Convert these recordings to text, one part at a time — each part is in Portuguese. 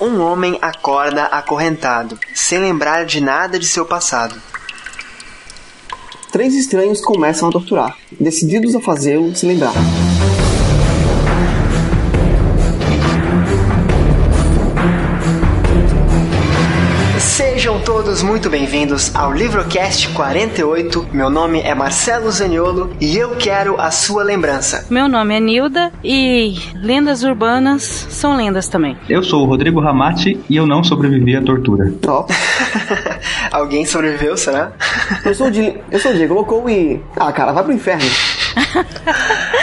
Um homem acorda acorrentado, sem lembrar de nada de seu passado. Três estranhos começam a torturar, decididos a fazê-lo se lembrar. Todos muito bem-vindos ao Livrocast 48. Meu nome é Marcelo Zaniolo e eu quero a sua lembrança. Meu nome é Nilda e lendas urbanas são lendas também. Eu sou o Rodrigo Ramati e eu não sobrevivi à tortura. Ó, Alguém sobreviveu, será? eu sou o Di- eu sou o Diego Locou e. Ah, cara, vai pro inferno.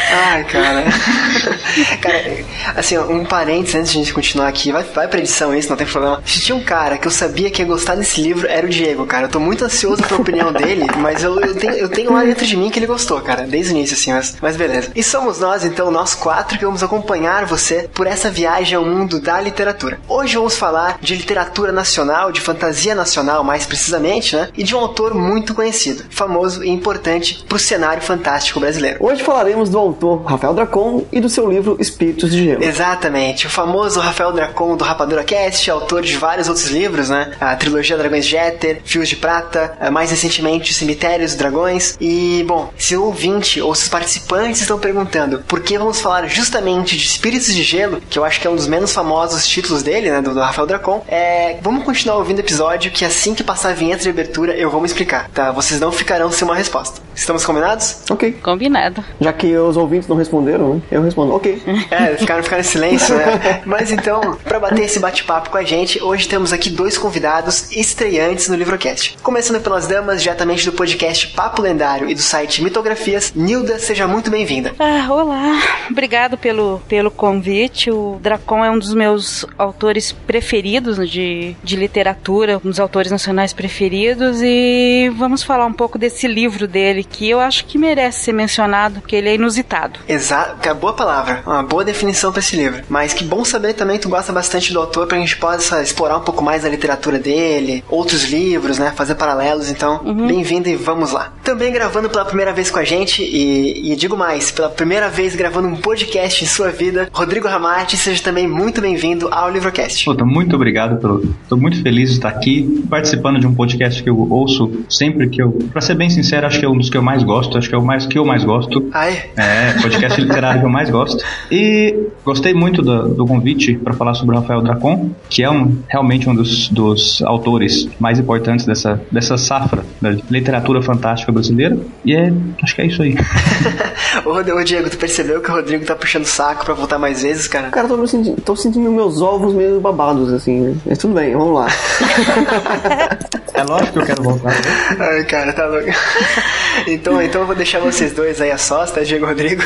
Ai, cara. cara, assim, um parênteses antes de a gente continuar aqui. Vai, vai pra edição isso, não tem problema. Se tinha um cara que eu sabia que ia gostar desse livro, era o Diego, cara. Eu tô muito ansioso pela opinião dele, mas eu, eu, tenho, eu tenho lá dentro de mim que ele gostou, cara. Desde o início, assim, mas, mas beleza. E somos nós, então, nós quatro, que vamos acompanhar você por essa viagem ao mundo da literatura. Hoje vamos falar de literatura nacional, de fantasia nacional, mais precisamente, né? E de um autor muito conhecido, famoso e importante pro cenário fantástico brasileiro. Hoje falaremos do autor Rafael Dracon e do seu livro Espíritos de Gelo. Exatamente, o famoso Rafael Dracon do Rapadura Cast, autor de vários outros livros, né? A trilogia Dragões de Éter, Fios de Prata, eh, mais recentemente Cemitérios Dragões. E, bom, se o ouvinte ou se os participantes estão perguntando por que vamos falar justamente de Espíritos de Gelo, que eu acho que é um dos menos famosos títulos dele, né? Do, do Rafael Dracon, é, vamos continuar ouvindo o episódio que assim que passar a vinheta de abertura eu vou me explicar, tá? Vocês não ficarão sem uma resposta. Estamos combinados? Ok. Combinado. Já que os ouvintes não responderam, né? Eu respondo, ok. É, ficaram, ficaram em silêncio, né? Mas então, pra bater esse bate-papo com a gente, hoje temos aqui dois convidados estreantes no Livrocast. Começando pelas damas, diretamente do podcast Papo Lendário e do site Mitografias, Nilda, seja muito bem-vinda. Ah, olá. Obrigado pelo, pelo convite. O Dracon é um dos meus autores preferidos de, de literatura, um dos autores nacionais preferidos. E vamos falar um pouco desse livro dele, que eu acho que merece ser mencionado, porque ele é inusitado. Exato, que é boa palavra, uma boa definição pra esse livro. Mas que bom saber também que tu gosta bastante do autor pra gente possa explorar um pouco mais a literatura dele, outros livros, né? Fazer paralelos. Então, bem-vindo e vamos lá. Também gravando pela primeira vez com a gente, e, e digo mais, pela primeira vez gravando um podcast em sua vida, Rodrigo Ramati, seja também muito bem-vindo ao Livrocast. Puta, muito obrigado pelo. Tô muito feliz de estar aqui participando de um podcast que eu ouço sempre que eu. Pra ser bem sincero, acho que é um dos que eu mais gosto, acho que é o mais que eu mais gosto. Ai, É, podcast literário que eu mais gosto. E gostei muito do, do convite para falar sobre o Rafael Dracon, que é um, realmente um dos, dos autores mais importantes dessa, dessa safra da literatura fantástica brasileira. E é, acho que é isso aí. ô, Diego, tu percebeu que o Rodrigo tá puxando o saco pra voltar mais vezes, cara? Cara, tô, me sentindo, tô sentindo meus ovos meio babados, assim. né? Mas tudo bem, vamos lá. É lógico que eu quero voltar. Ai, cara, tá louco. Então, então eu vou deixar vocês dois aí a sós, tá, Diego Rodrigo?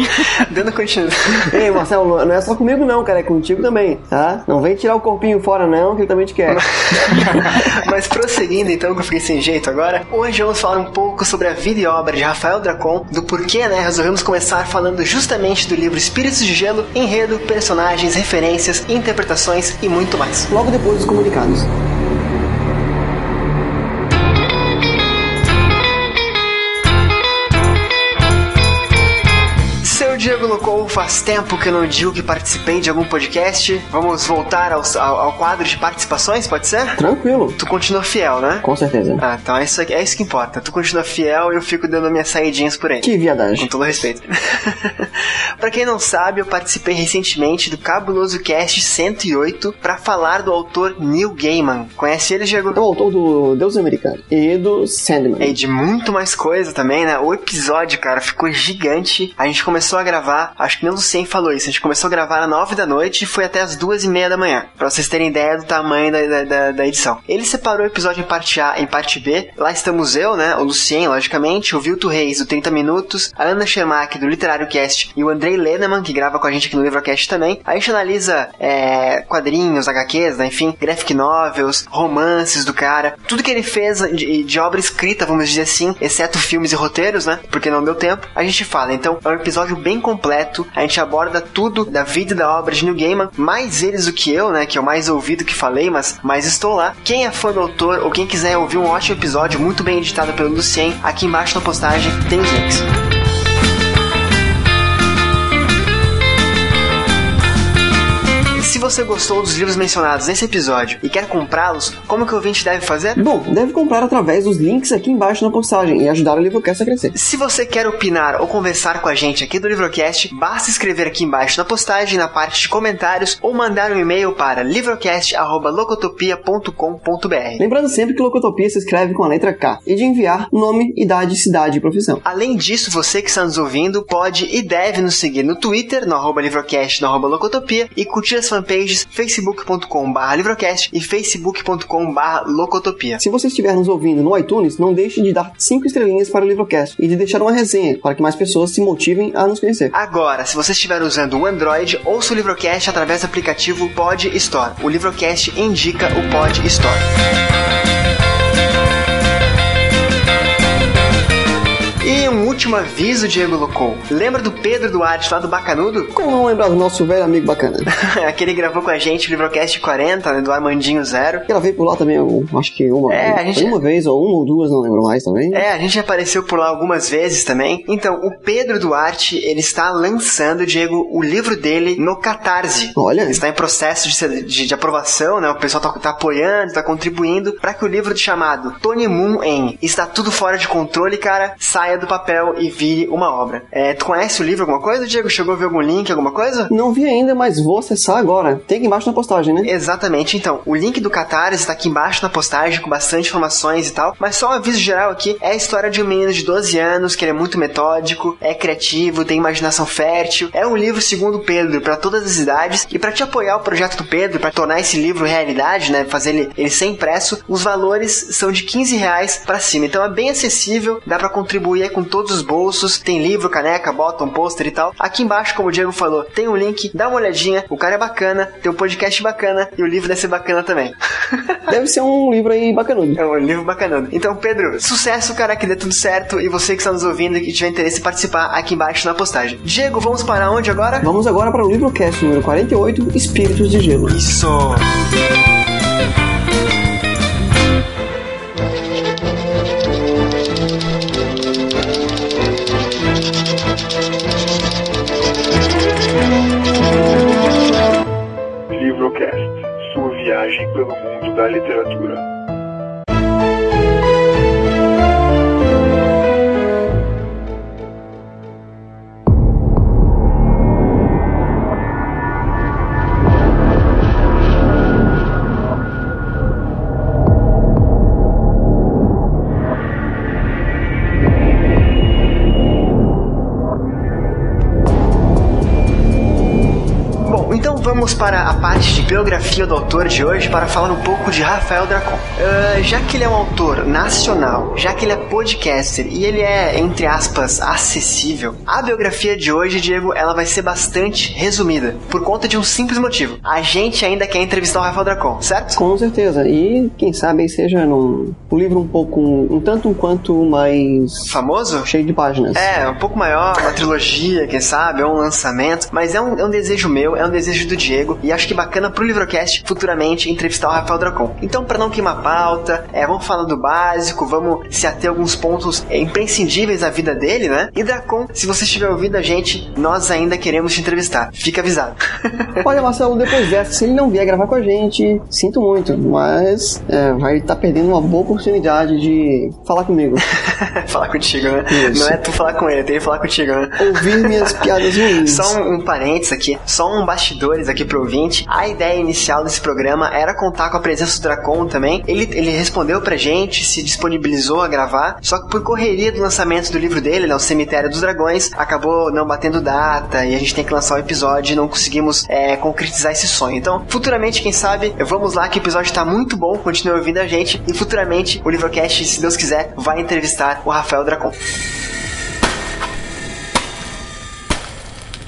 Dando continuidade. Ei, Marcelo, não é só comigo não, cara, é contigo também, tá? Não vem tirar o corpinho fora não, que ele também te quer. Mas prosseguindo então, que eu fiquei sem jeito agora, hoje vamos falar um pouco sobre a vida e obra de Rafael Dracon, do porquê, né, resolvemos começar falando justamente do livro Espíritos de Gelo, enredo, personagens, referências, interpretações e muito mais. Logo depois dos comunicados. Diego Locou, faz tempo que eu não digo que participei de algum podcast. Vamos voltar ao, ao, ao quadro de participações, pode ser? Tranquilo. Tu continua fiel, né? Com certeza. Ah, então é isso, é isso que importa. Tu continua fiel e eu fico dando minhas saidinhas por aí. Que Com viadagem. todo respeito. pra quem não sabe, eu participei recentemente do Cabuloso Cast 108 pra falar do autor Neil Gaiman. Conhece ele, Diego? É o autor do Deus Americano e do Sandman. E de muito mais coisa também, né? O episódio, cara, ficou gigante. A gente começou a gravar, acho que nem o Lucien falou isso, a gente começou a gravar às 9 da noite e foi até as duas e meia da manhã. Pra vocês terem ideia do tamanho da, da, da- edição. Ele separou o episódio em parte A e em parte B. Lá estamos eu, né? O Lucien, logicamente, o Vilto Reis, do 30 Minutos, a Ana Schermack, do Literário Cast, e o Andrei Leneman, que grava com a gente aqui no Livrocast também. A gente analisa é, quadrinhos, HQs, né? enfim, graphic novels, romances do cara, tudo que ele fez de, de obra escrita, vamos dizer assim, exceto filmes e roteiros, né? Porque não deu tempo, a gente fala. Então, é um episódio bem completo, a gente aborda tudo da vida e da obra de Neil Gaiman, mais eles do que eu, né? Que é o mais ouvido que falei, mas, mas estou lá. Quem é fã do autor ou quem quiser ouvir um ótimo episódio, muito bem editado pelo Lucien, aqui embaixo na postagem tem os links. Se você gostou dos livros mencionados nesse episódio e quer comprá-los, como que o ouvinte deve fazer? Bom, deve comprar através dos links aqui embaixo na postagem e ajudar o Livrocast a crescer. Se você quer opinar ou conversar com a gente aqui do Livrocast, basta escrever aqui embaixo na postagem, na parte de comentários, ou mandar um e-mail para livrocast.locotopia.com.br. Lembrando sempre que Locotopia se escreve com a letra K e de enviar nome, idade, cidade e profissão. Além disso, você que está nos ouvindo pode e deve nos seguir no Twitter, no arroba Livrocast, no arroba Locotopia, e curtir as fanpages facebook.com.br Livrocast e facebook.com.br Locotopia. Se você estiver nos ouvindo no iTunes, não deixe de dar 5 estrelinhas para o Livrocast e de deixar uma resenha para que mais pessoas se motivem a nos conhecer. Agora, se você estiver usando o Android, ouça o Livrocast através do aplicativo Pod Store. O Livrocast indica o Pod Store. E um último aviso, Diego Locou. Lembra do Pedro Duarte lá do Bacanudo? Como não lembrar do nosso velho amigo bacana? Aquele que gravou com a gente o Livrocast 40, né, do Armandinho Zero. Gravei por lá também, acho que uma, É, a gente- uma vez, ou uma ou duas, não lembro mais também. É, a gente apareceu por lá algumas vezes também. Então, o Pedro Duarte, ele está lançando, Diego, o livro dele no Catarse. Olha. Ele está em processo de, de- de aprovação, né? O pessoal tá, tá apoiando, tá contribuindo para que o livro chamado Tony Moon em Está Tudo Fora de Controle, cara, saia do papel e vire uma obra. É, tu conhece o livro alguma coisa, Diego? Chegou a ver algum link, alguma coisa? Não vi ainda, mas vou acessar agora. Tem aqui embaixo na postagem, né? Exatamente, então. O link do Catarse está aqui embaixo na postagem com bastante informações e tal. Mas só um aviso geral aqui: é a história de um menino de 12 anos que ele é muito metódico, é criativo, tem imaginação fértil. É um livro, segundo Pedro, para todas as idades. E para te apoiar o projeto do Pedro, para tornar esse livro realidade, né? Fazer ele, ele ser impresso, os valores são de 15 reais para cima. Então é bem acessível, dá para contribuir aí com todos os bolsos. Tem livro, caneca, bottom, pôster e tal. Aqui embaixo, como o Diego falou, tem um link, dá uma olhadinha. O cara é bacana, tem um podcast bacana e o livro deve ser bacana também. Deve ser um livro aí bacanudo. É um livro bacana. Então, Pedro, sucesso, cara, que dê tudo certo. E você que está nos ouvindo e que tiver interesse em participar, aqui embaixo na postagem. Diego, vamos para onde agora? Vamos agora para o Livrocast número 48, Espíritos de Gelo. Isso! Livrocast, sua viagem pelo mundo da literatura. Vamos para a parte de biografia do autor de hoje para falar um pouco de Rafael Dracon. Ah, já que ele é um autor nacional, já que ele é podcaster e ele é, entre aspas, acessível, a biografia de hoje, Diego, ela vai ser bastante resumida, por conta de um simples motivo. A gente ainda quer entrevistar o Rafael Dracon, certo? Com certeza. E quem sabe aí seja num, um livro um pouco, um tanto um quanto mais Famoso? cheio de páginas. É, um pouco maior, uma trilogia, quem sabe, ou um lançamento. Mas é um, é um desejo meu, é um desejo do Diego. E acho que bacana pro Livrocast futuramente entrevistar o Rafael Dracon. Então, pra não queimar pauta, é, vamos falar do básico, vamos se ater a alguns pontos é, imprescindíveis da vida dele, né? E Dracon, se você estiver ouvindo a gente, nós ainda queremos te entrevistar. Fica avisado. Olha, Marcelo, depois dessa, se ele não vier gravar com a gente, sinto muito, mas é, vai estar perdendo uma boa oportunidade de falar comigo, falar contigo, né? Isso. Não é tu falar com ele, tem que falar contigo, né? ouvir minhas piadas ruins. Só um, um parênteses aqui, só um bastidores aqui pro ouvinte. A ideia inicial desse programa era contar com a presença do Dracon também. Ele, ele respondeu pra gente, se disponibilizou a gravar, só que por correria do lançamento do livro dele, né, O Cemitério dos Dragões, acabou não batendo data e a gente tem que lançar o episódio e não conseguimos é, concretizar esse sonho. Então, futuramente, quem sabe, vamos lá que o episódio tá muito bom, continue ouvindo a gente e futuramente o Livrocast, se Deus quiser, vai entrevistar o Rafael Dracon.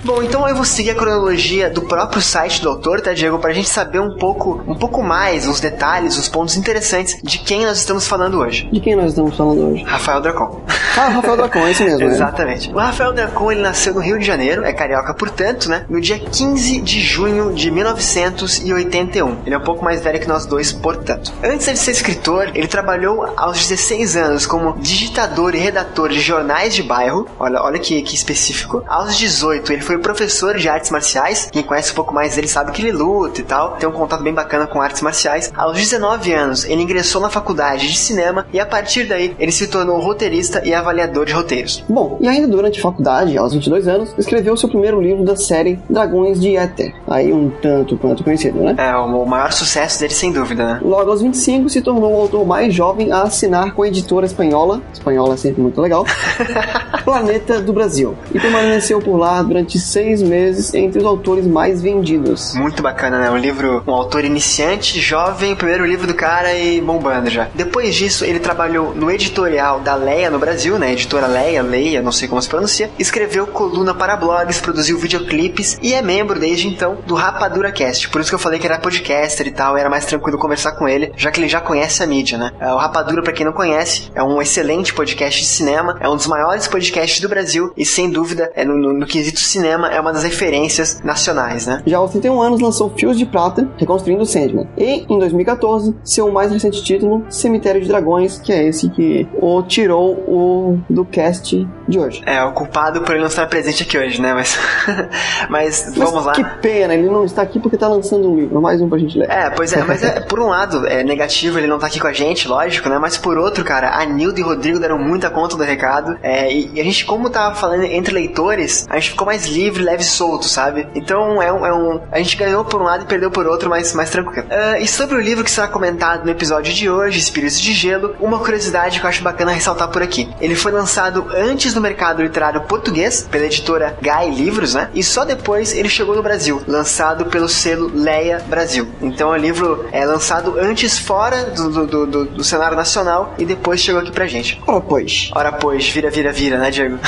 Bom, então eu vou seguir a cronologia do próprio site do autor, tá, Diego? Pra gente saber um pouco, um pouco mais, os detalhes, os pontos interessantes de quem nós estamos falando hoje. De quem nós estamos falando hoje? Rafael Dracon. Ah, Rafael Dracon, é esse mesmo, né? Exatamente. O Rafael Dracon, ele nasceu no Rio de Janeiro, é carioca, portanto, né? No dia 15 de junho de 1981. Ele é um pouco mais velho que nós dois, portanto. Antes de ser escritor, ele trabalhou aos 16 anos como digitador e redator de jornais de bairro. Olha, olha que, que específico. Aos 18, ele foi professor de artes marciais. Quem conhece um pouco mais dele sabe que ele luta e tal. Tem um contato bem bacana com artes marciais. Aos 19 anos, ele ingressou na faculdade de cinema e a partir daí ele se tornou roteirista e avaliador de roteiros. Bom, e ainda durante a faculdade, aos 22 anos, escreveu seu primeiro livro da série Dragões de Éter. Aí um tanto quanto conhecido, né? É, o maior sucesso dele, sem dúvida, né? Logo aos 25, se tornou o autor mais jovem a assinar com a editora espanhola, espanhola é sempre muito legal, Planeta do Brasil. E permaneceu por lá durante seis meses entre os autores mais vendidos. Muito bacana, né? Um livro, um autor iniciante, jovem, primeiro livro do cara e bombando já. Depois disso, ele trabalhou no editorial da Leia no Brasil, né? Editora Leia, Leia, não sei como se pronuncia. Escreveu coluna para blogs, produziu videoclipes e é membro desde então do Rapadura Cast. Por isso que eu falei que era podcaster e tal, era mais tranquilo conversar com ele, já que ele já conhece a mídia, né? O Rapadura, para quem não conhece, é um excelente podcast de cinema, é um dos maiores podcasts do Brasil e sem dúvida, é no, no, no quesito cinema, é uma das referências nacionais, né? Já aos 31 anos lançou Fios de Prata, reconstruindo Sandman. E em 2014, seu mais recente título, Cemitério de Dragões, que é esse que o tirou o do cast de hoje. É, o culpado por ele não estar presente aqui hoje, né? Mas, mas vamos Mas lá. Que pena, ele não está aqui porque está lançando um livro, mais um pra gente ler. É, pois é, mas é, por um lado, é negativo ele não tá aqui com a gente, lógico, né? Mas por outro, cara, a Nilda e o Rodrigo deram muita conta do recado. É, e, e a gente, como tava falando entre leitores, a gente ficou mais livre, leve e solto, sabe? Então é um, é um. A gente ganhou por um lado e perdeu por outro, mas mais tranquilo. Ah, e sobre o livro que será comentado no episódio de hoje, Espíritos de Gelo, uma curiosidade que eu acho bacana ressaltar por aqui. Ele foi lançado antes no mercado literário português, pela editora Gai Livros, né? E só depois ele chegou no Brasil, lançado pelo selo Leia Brasil. Então o livro é lançado antes fora do, do, do, do- do cenário nacional e depois chegou aqui pra gente. Ora, pois. Ora, pois, vira, vira, vira, né, Diego?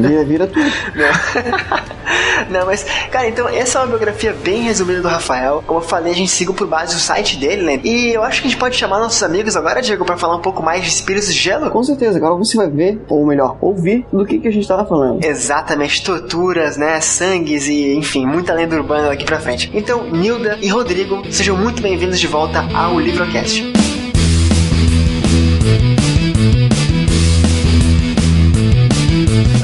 Vira, vira tudo. Não, mas, cara, então essa é uma biografia bem resumida do Rafael. Como eu falei, a gente siga por base o site dele, né? E eu acho que a gente pode chamar nossos amigos agora, Diego, pra falar um pouco mais de Espíritos de Gelo. Com certeza, agora você vai ver, ou melhor, ouvir do que, que a gente tava falando. Exatamente, torturas, né? Sangues e, enfim, muita lenda urbana daqui pra frente. Então, Nilda e Rodrigo, sejam muito bem-vindos de volta ao Livrocast.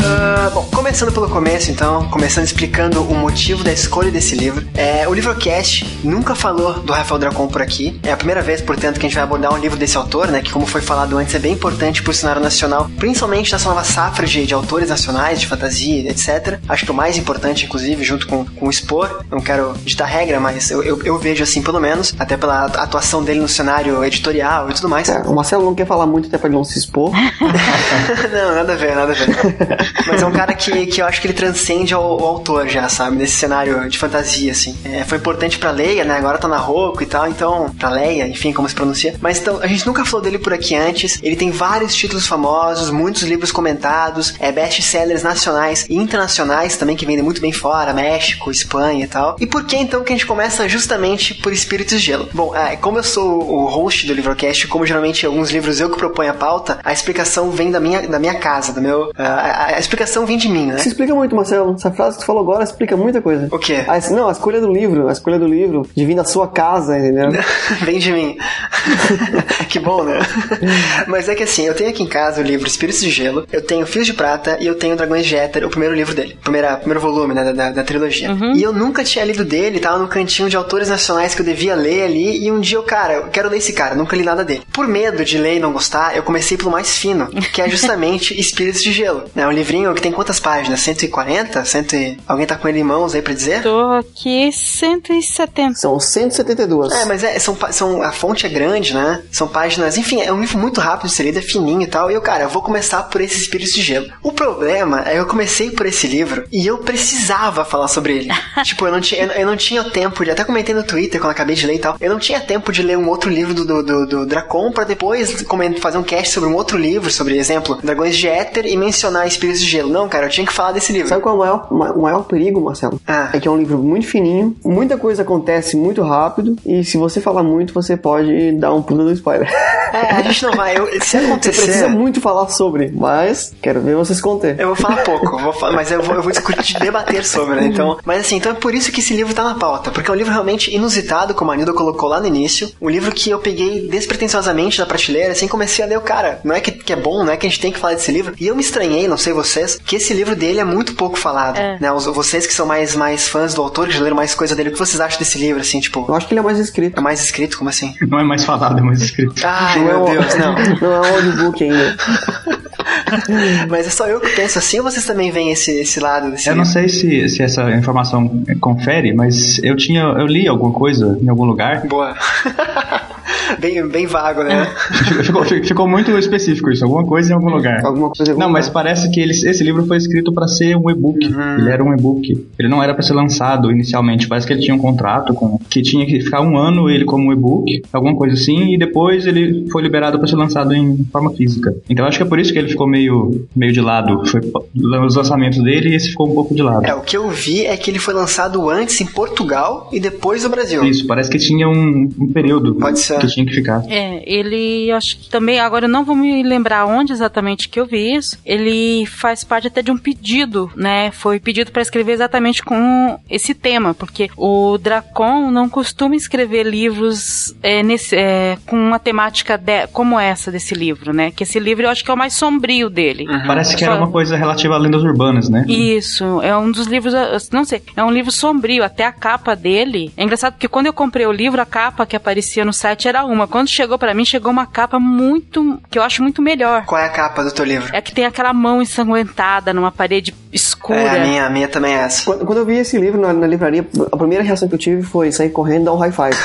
Ah, bom, começando pelo começo, então, começando explicando o motivo da escolha desse livro. É, o Livrocast nunca falou do Rafael Dracon por aqui. É a primeira vez, portanto, que a gente vai abordar um livro desse autor, né? Que, como foi falado antes, é bem importante pro cenário nacional, principalmente nessa nova safra de, de autores nacionais, de fantasia, etc. Acho que o mais importante, inclusive, junto com, com o Expor, não quero ditar regra, mas eu, eu, eu vejo assim, pelo menos, até pela atuação dele no cenário editorial e tudo mais. É, o Marcelo não quer falar muito até pra ele não se expor. não, nada a ver, nada a ver. Mas é um cara que, que eu acho que ele transcende ao autor já, sabe? Nesse cenário de fantasia, assim. É, foi importante pra Leia, né? Agora tá na Roku e tal, então... Pra Leia, enfim, como se pronuncia. Mas então, a gente nunca falou dele por aqui antes. Ele tem vários títulos famosos, muitos livros comentados, é best-sellers nacionais e internacionais também, que vendem muito bem fora, México, Espanha e tal. E por que então que a gente começa justamente por Espíritos de Gelo? Bom, é, como eu sou o host do Livrocast, como geralmente alguns livros eu que proponho a pauta, a explicação vem da minha, da minha casa, do meu... A, a- a explicação vem de mim, né? Isso explica muito, Marcelo. Essa frase que tu falou agora explica muita coisa. O quê? Esse- não, a escolha do livro, a escolha do livro, de vir da sua casa, entendeu? Vem de mim. que bom, né? Mas é que assim, eu tenho aqui em casa o livro Espíritos de Gelo, eu tenho Fios de Prata e eu tenho Dragões de Éter, o primeiro livro dele. Primeira, primeiro volume, né, da, da, da trilogia. E eu nunca tinha lido dele, tava no cantinho de autores nacionais que eu devia ler ali, e um dia eu, cara, eu quero ler esse cara, nunca li nada dele. Por medo de ler e não gostar, eu comecei pelo mais fino, que é justamente Espíritos de Gelo. É um livrinho que tem quantas páginas? 140? 100 e... Alguém tá com ele em mãos aí pra dizer? Tô aqui 170. São 172. É, mas é, são, são, a fonte é grande, né? São páginas, enfim, é um livro muito rápido de ser lido, é fininho e tal. E eu, cara, eu vou começar por esses espíritos de gelo. O problema é que eu comecei por esse livro e eu precisava falar sobre ele. tipo, eu não tinha, eu, eu não tinha tempo de, até comentei no Twitter quando acabei de ler e tal, eu não tinha tempo de ler um outro livro do, do, do, do Dracon pra depois fazer um cast sobre um outro livro, sobre, exemplo, Dragões de Éter e mencionar espíritos de gelo. Não, cara, eu tinha que falar desse livro. Sabe qual é o maior, ma- o maior perigo, Marcelo? Ah. É que é um livro muito fininho, muita coisa acontece muito rápido, e se você falar muito, você pode dar um pulo do spoiler. É, a gente não vai. Eu, se Você acontecer. precisa muito falar sobre, mas quero ver você se conter. Eu vou falar pouco, vou fa- mas eu vou, eu vou discutir, debater sobre, né? Então, mas assim, então é por isso que esse livro tá na pauta, porque é um livro realmente inusitado, como a Nilda colocou lá no início, um livro que eu peguei despretensiosamente da prateleira, assim, comecei a ler o cara. Não é que, que é bom, não é que a gente tem que falar desse livro. E eu me estranhei, não sei vocês, que esse livro dele é muito pouco falado. É. Né? Os- vocês que são mais, mais fãs do autor, que já leram mais coisa dele, o que vocês acham desse livro, assim, tipo, Eu acho que ele é mais escrito. é mais escrito? Como assim? Não é mais falado, é mais escrito. Ai, não é meu um- Deus, não. Não é um audiobook ainda. Mas é só eu que penso assim ou vocês também veem esse, esse lado desse Eu não sei se, se essa informação confere, mas eu tinha. Eu li alguma coisa em algum lugar. Boa. bem, bem vago, né? Ficou, ficou muito específico isso, alguma coisa em algum lugar. Alguma coisa Não, mas parece que ele, esse livro foi escrito para ser um e-book. Ele era um e-book. Ele não era para ser lançado inicialmente. Parece que ele tinha um contrato com que tinha que ficar um ano ele como um e-book, alguma coisa assim, e depois ele foi liberado para ser lançado em forma física. Então acho que é por isso que ele ficou meio, meio de lado. Foi os lançamentos dele e esse ficou um pouco de lado. É, o que eu vi é que ele foi lançado antes em Portugal e depois no Brasil. Isso, parece que tinha um, um período Pode ser. Tinha que ficar. É, ele, acho que também, agora eu não vou me lembrar onde exatamente que eu vi isso. Ele faz parte até de um pedido, né? Foi pedido para escrever exatamente com esse tema, porque o Dracon não costuma escrever livros é, nesse, é, com uma temática de- como essa desse livro, né? Que esse livro eu acho que é o mais sombrio dele. Parece que Só- era uma coisa relativa a lendas urbanas, né? Isso, é um dos livros, eu não sei, é um livro sombrio, até a capa dele. É engraçado porque quando eu comprei o livro, a capa que aparecia no site era uma. Quando chegou pra mim, chegou uma capa muito, que eu acho muito melhor. Qual é a capa do teu livro? É que tem aquela mão ensanguentada numa parede escura. É, a minha, a minha também é essa. Quando, quando eu vi esse livro na, na livraria, a primeira reação que eu tive foi sair correndo e dar um high five.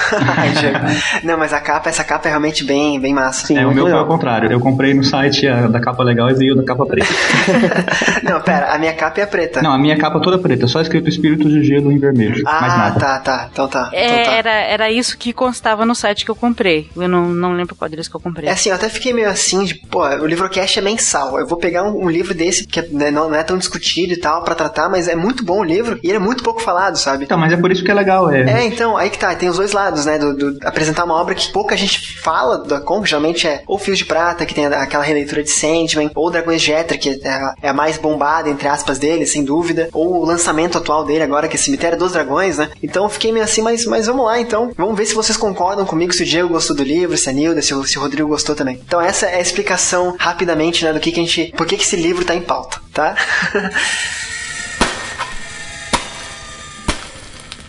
Não, mas a capa, essa capa é realmente bem, bem massa. Sim, É, o meu foi ao contrário. Eu comprei no site a da capa legal e veio da capa preta. Não, pera, a minha capa é preta. Não, a minha capa toda preta, só escrito Espíritos de Gelo em vermelho. mais ah, nada. tá, tá. Então tá. É, então tá. era, era isso que constava no site que eu comprei. Eu não, não lembro qual deles que eu comprei. É assim, eu até fiquei meio assim, de, pô, o livrocast é mensal. Eu vou pegar um, um livro desse, que né, não, não é tão discutido e tal, pra tratar, mas é muito bom o livro e ele é muito pouco falado, sabe? Então, mas é por isso que é legal, é. É, então, aí que tá, tem os dois lados, né? Do, do- apresentar uma obra que pouca gente fala da Kong, geralmente é ou Fios de Prata, que tem aquela releitura de Sandman, ou Dragões de Éter, que é a, é a mais bombada, entre aspas, dele, sem dúvida, ou o lançamento atual dele agora, que é Cemitério dos Dragões, né? Então eu fiquei meio assim, mas, mas vamos lá, então. Vamos ver se vocês concordam comigo, se o Diego gostou do livro, se a Nilda, se o, se o Rodrigo gostou também. Então essa é a explicação, rapidamente, né, do que, que a gente... Por que, que esse livro tá em pauta, tá?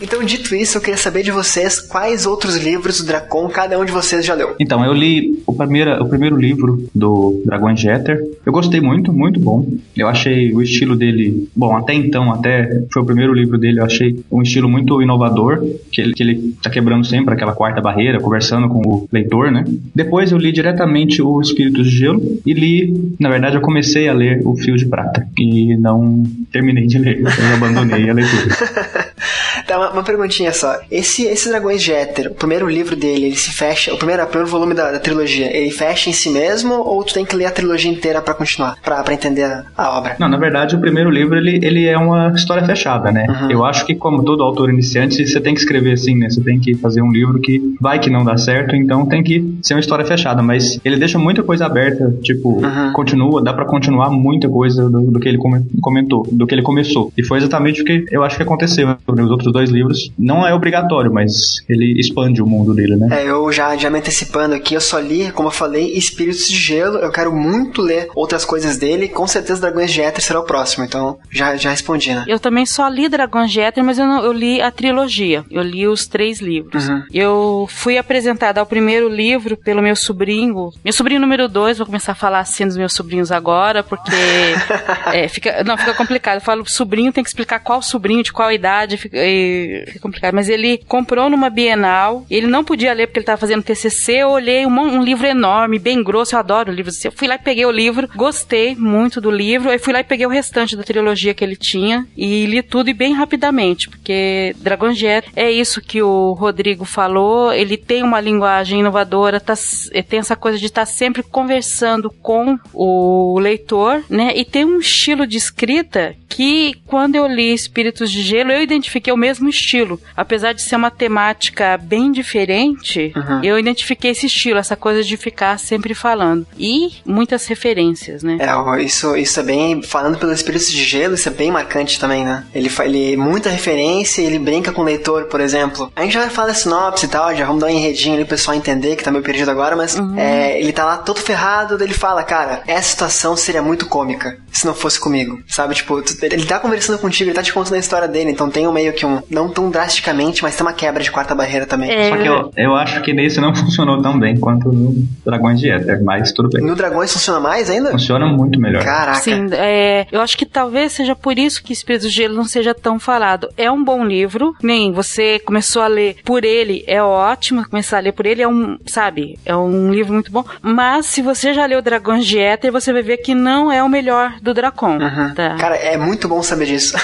Então, dito isso, eu queria saber de vocês quais outros livros do Dracon cada um de vocês já leu. Então, eu li o, primeira, o primeiro livro do Dragões de Éter. Eu gostei muito, muito bom. Eu achei o estilo dele, bom, até então, até foi o primeiro livro dele, eu achei um estilo muito inovador, que ele, que ele tá quebrando sempre aquela quarta barreira, conversando com o leitor, né? Depois eu li diretamente o Espíritos de Gelo e li, na verdade, eu comecei a ler o Fio de Prata e não terminei de ler, eu abandonei a leitura. Tá, uma, uma perguntinha só. Esse, esse Dragões de Éter, o primeiro livro dele, ele se fecha, o primeiro, o primeiro volume da, da trilogia, ele fecha em si mesmo ou tu tem que ler a trilogia inteira pra continuar, pra, pra entender a, a obra? Não, na verdade, o primeiro livro ele, ele é uma história fechada, né? Eu acho que, como todo autor iniciante, você tem que escrever assim, né? Você tem que fazer um livro que vai que não dá certo, então tem que ser uma história fechada. Mas ele deixa muita coisa aberta, tipo, continua, dá pra continuar muita coisa do, do que ele come- comentou, do que ele começou. E foi exatamente o que eu acho que aconteceu né? nos outros dois livros. Não é obrigatório, mas ele expande o mundo dele, né? É, eu já, já me antecipando aqui, eu só li, como eu falei, Espíritos de Gelo. Eu quero muito ler outras coisas dele. Com certeza, Dragões de Éter será o próximo. Então, já, já respondi, né? Eu também só li Dragões de Éter, mas eu, não, eu li a trilogia. Eu li os três livros. Eu fui apresentada ao primeiro livro pelo meu sobrinho. Meu sobrinho número dois, vou começar a falar assim dos meus sobrinhos agora, porque é, fica, não, fica complicado. Eu falo sobrinho, tem que explicar qual sobrinho, de qual idade, fica, e- fica complicado. Mas ele comprou numa Bienal, ele não podia ler porque ele estava fazendo TCC. Eu olhei um, um livro enorme, bem grosso, eu adoro livros. Eu fui lá e peguei o livro, gostei muito do livro, aí fui lá e peguei o restante da trilogia que ele tinha e li tudo e bem rapidamente, porque de Éter é isso que o Rodrigo falou, ele tem uma linguagem inovadora, tá, eh, tem essa coisa de estar sempre conversando com o leitor, né? E tem um estilo de escrita que quando eu li Espíritos de Gelo, eu identifiquei o mesmo estilo. Apesar de ser uma temática bem diferente, Uhum. eu identifiquei esse estilo, essa coisa de ficar sempre falando. E muitas referências, né? É, isso, isso é bem. Falando pelo Espírito de Gelo, isso é bem marcante também, né? Ele ele, muita referência, ele brinca com o leitor, por exemplo. A gente já vai falar da sinopse e tal, já vamos dar um enredinho ali pro pessoal entender que tá meio perdido agora, mas é, ele tá lá todo ferrado, ele fala, cara, essa situação seria muito cômica se não fosse comigo. Sabe, tipo, ele tá conversando contigo, ele tá te contando a história dele, então tem um meio que um. Não tão drasticamente, mas tem uma quebra de quarta barreira também. É, Só que eu, eu acho que nesse não funcionou tão bem quanto no Dragões de Éter, mas tudo bem. No Dragões funciona mais ainda? Funciona muito melhor. Caraca. Sim, é, eu acho que talvez seja por isso que Espírito de Gelo não seja tão falado. É um bom livro, nem você começou a ler por ele, é ótimo começar a ler por ele, é um, sabe, é um livro muito bom. Mas se você já leu Dragões de Éter, você vai ver que não é o melhor do Dracon. Uhum. Tá? Cara, é muito bom saber disso.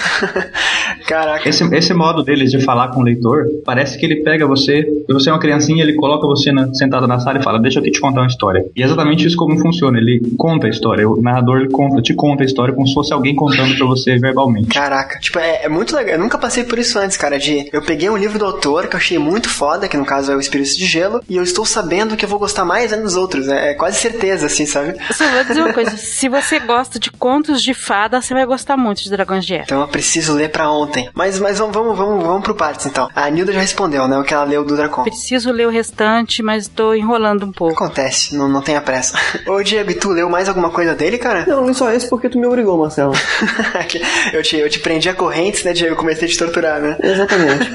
Caraca. Esse, esse modo deles de falar com o leitor, parece que ele pega você, e você é uma criancinha, ele coloca você na, sentado na sala e fala, deixa eu aqui te contar uma história. E é exatamente isso como funciona, ele conta a história, o narrador ele conta, te conta a história como se fosse alguém contando pra você verbalmente. Caraca, tipo, é, é muito legal. Eu nunca passei por isso antes, cara. De eu peguei um livro do autor que eu achei muito foda, que no caso é o Espírito de Gelo, e eu estou sabendo que eu vou gostar mais ainda dos outros. É, é quase certeza, assim, sabe? Eu só vou dizer uma coisa: se você gosta de contos de fada, você vai gostar muito de Dragões de. Então eu preciso ler pra ontem. Mas, mas vamos, vamos, vamos, vamos pro partes então. A Nilda já respondeu, né? O que ela leu do Dracon. Preciso ler o restante, mas tô enrolando um pouco. Acontece, não, não tenha pressa. Ô Diego, tu leu mais alguma coisa dele, cara? Não, li só esse porque tu me obrigou, Marcelo. eu, te, eu te prendi a correntes, né, Diego? Comecei a te torturar, né? Exatamente.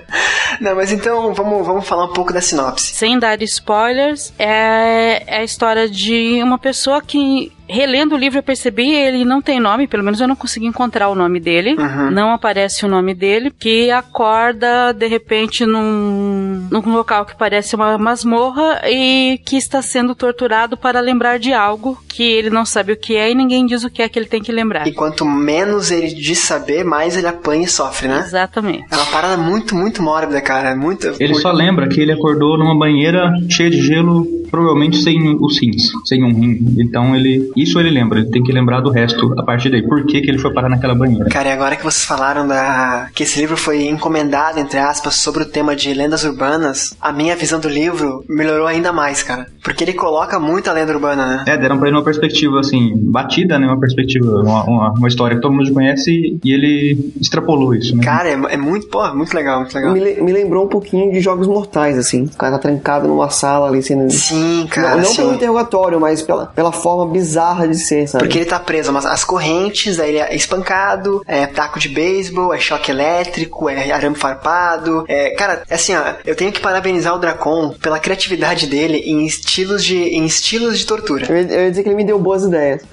não, mas então vamos, vamos falar um pouco da sinopse. Sem dar spoilers, é, é a história de uma pessoa que relendo o livro eu percebi ele não tem nome, pelo menos eu não consegui encontrar o nome dele. Uhum. Não aparece o nome dele, que acorda de repente num, num local que parece uma masmorra e que está sendo torturado para lembrar de algo que ele não sabe o que é e ninguém diz o que é que ele tem que lembrar. E quanto menos ele diz saber, mais ele apanha e sofre, né? Exatamente. É uma parada muito, muito mórbida, cara. Muito. Ele só lembra que ele acordou numa banheira cheia de gelo, provavelmente sem os rins, sem um rim. Então ele. Isso ele lembra, ele tem que lembrar do resto a partir daí. Por que, que ele foi parar naquela banheira? Cara, e agora que vocês falaram da que esse livro foi encomendado, entre aspas, sobre o tema de lendas urbanas, a minha visão do livro melhorou ainda mais, cara. Porque ele coloca muita lenda urbana, né? É, deram pra ele uma perspectiva assim, batida, né? Uma perspectiva, uma, uma, uma história que todo mundo conhece e ele extrapolou isso, né? Cara, é, é muito, pô, muito legal, muito legal. me, me lembrou um pouquinho de Jogos Mortais, assim. O cara tá trancado numa sala ali, sendo... Sim, cara, não não sim. pelo interrogatório, mas pela, pela forma bizarra de ser, sabe? Porque ele tá preso mas as correntes, aí ele é espancado, é taco de beisebol, é choque elétrico, é arame farpado. É, cara, assim, ó, eu tenho que parabenizar o Dracon pela criatividade dele em estilos de, em estilos de tortura. Eu, ia- eu ia dizer que ele me deu boas ideias.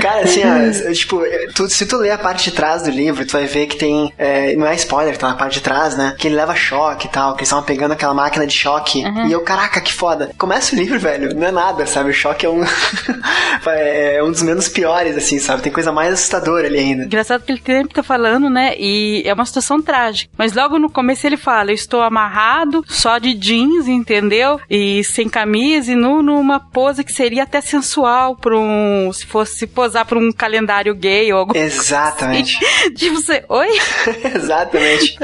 Cara, assim, ó, tipo, tu- se tu ler a parte de trás do livro, tu vai ver que tem. é, não é spoiler, tá na parte de trás, né? Que ele leva choque e tal, que eles estavam pegando aquela máquina de choque. E eu, caraca, que foda. Começa o livro, velho, não é nada, sabe? O choque é um. é um dos menos piores, assim, sabe? Tem coisa mais assustadora ali ainda. Engraçado que ele sempre tá falando, né? E é uma situação trágica. Mas logo no começo ele fala: Eu estou amarrado, só de jeans, entendeu? E sem camisa e nu, numa pose que seria até sensual pra um. Se fosse posar pra um calendário gay ou algo. Exatamente. tipo, você. Oi? Exatamente.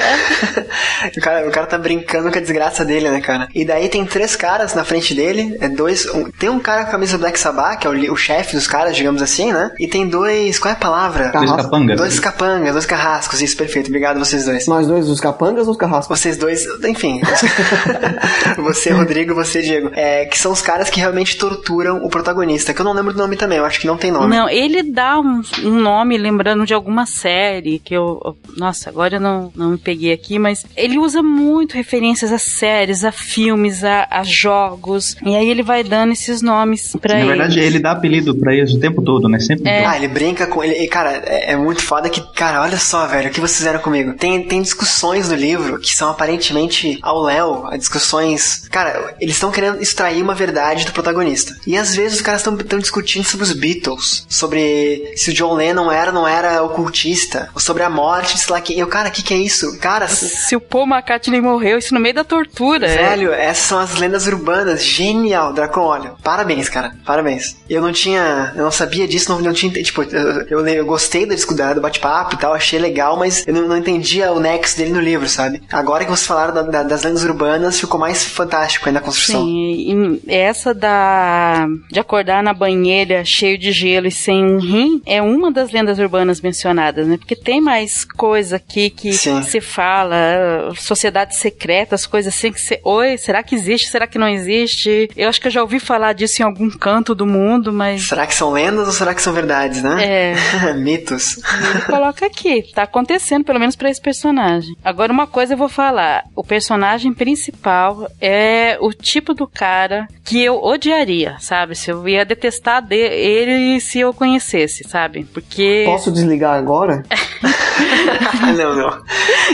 o, cara, o cara tá brincando com a desgraça dele, né, cara? E daí tem três caras na frente dele. É dois. um- tem um cara com a camisa Black Sabbath, que é o, o chefe dos caras, digamos assim, né? E tem dois. Qual é a palavra? Dois capangas. Dois capangas, dois carrascos. Isso, perfeito. Obrigado, vocês dois. Nós dois, os capangas ou os carrascos? Vocês dois, enfim. você, Rodrigo, você, Diego. É, que são os caras que realmente torturam o protagonista. Que eu não lembro do nome também, eu acho que não tem nome. Não, ele dá um, um nome lembrando de alguma série que eu. Nossa, agora eu não, não me peguei aqui, mas ele usa muito referências a séries, a filmes, a, a jogos. E aí ele vai dando esses nomes pra Na ele. verdade, ele dá apelido pra eles o tempo todo, né? Sempre É. Ah, ele brinca com ele. E, cara, é, é muito foda que, cara, olha só, velho, o que vocês fizeram comigo? Tem, tem discussões no livro que são aparentemente ao Léo, discussões. Cara, eles estão querendo extrair uma verdade do protagonista. E às vezes os caras estão discutindo sobre os Beatles, sobre se o John Lennon era ou não era ocultista, ou sobre a morte, sei lá que. E eu, cara, o que, que é isso? Cara, Se o Paul McCartney morreu, isso no meio da tortura. é. Velho, essa são as lendas urbanas. Genial, Dracon, olha. Parabéns, cara. Parabéns. Eu não tinha. Eu não sabia disso, não, não tinha. Tipo, eu, eu, eu gostei da discussão do bate-papo e tal, achei legal, mas eu não, não, entendia o nexo dele no livro, sabe? Agora que vocês falaram da, da, das lendas urbanas, ficou mais fantástico aí na construção. Sim, e essa da. de acordar na banheira cheio de gelo e sem um rim é uma das lendas urbanas mencionadas, né? Porque tem mais coisa aqui que Sim. se fala, sociedades secretas, coisas assim que você. Oi, será que existe? Será que não existe? Eu acho que eu já ouvi falar disso em algum canto do mundo, mas. Será que são lendas ou será que são verdades, né? É. Mitos. Ele coloca aqui. Tá acontecendo, pelo menos para esse personagem. Agora, uma coisa eu vou falar. O personagem principal é o tipo do cara que eu odiaria, sabe? Se eu ia detestar ele se eu conhecesse, sabe? Porque. Posso desligar agora? não, não.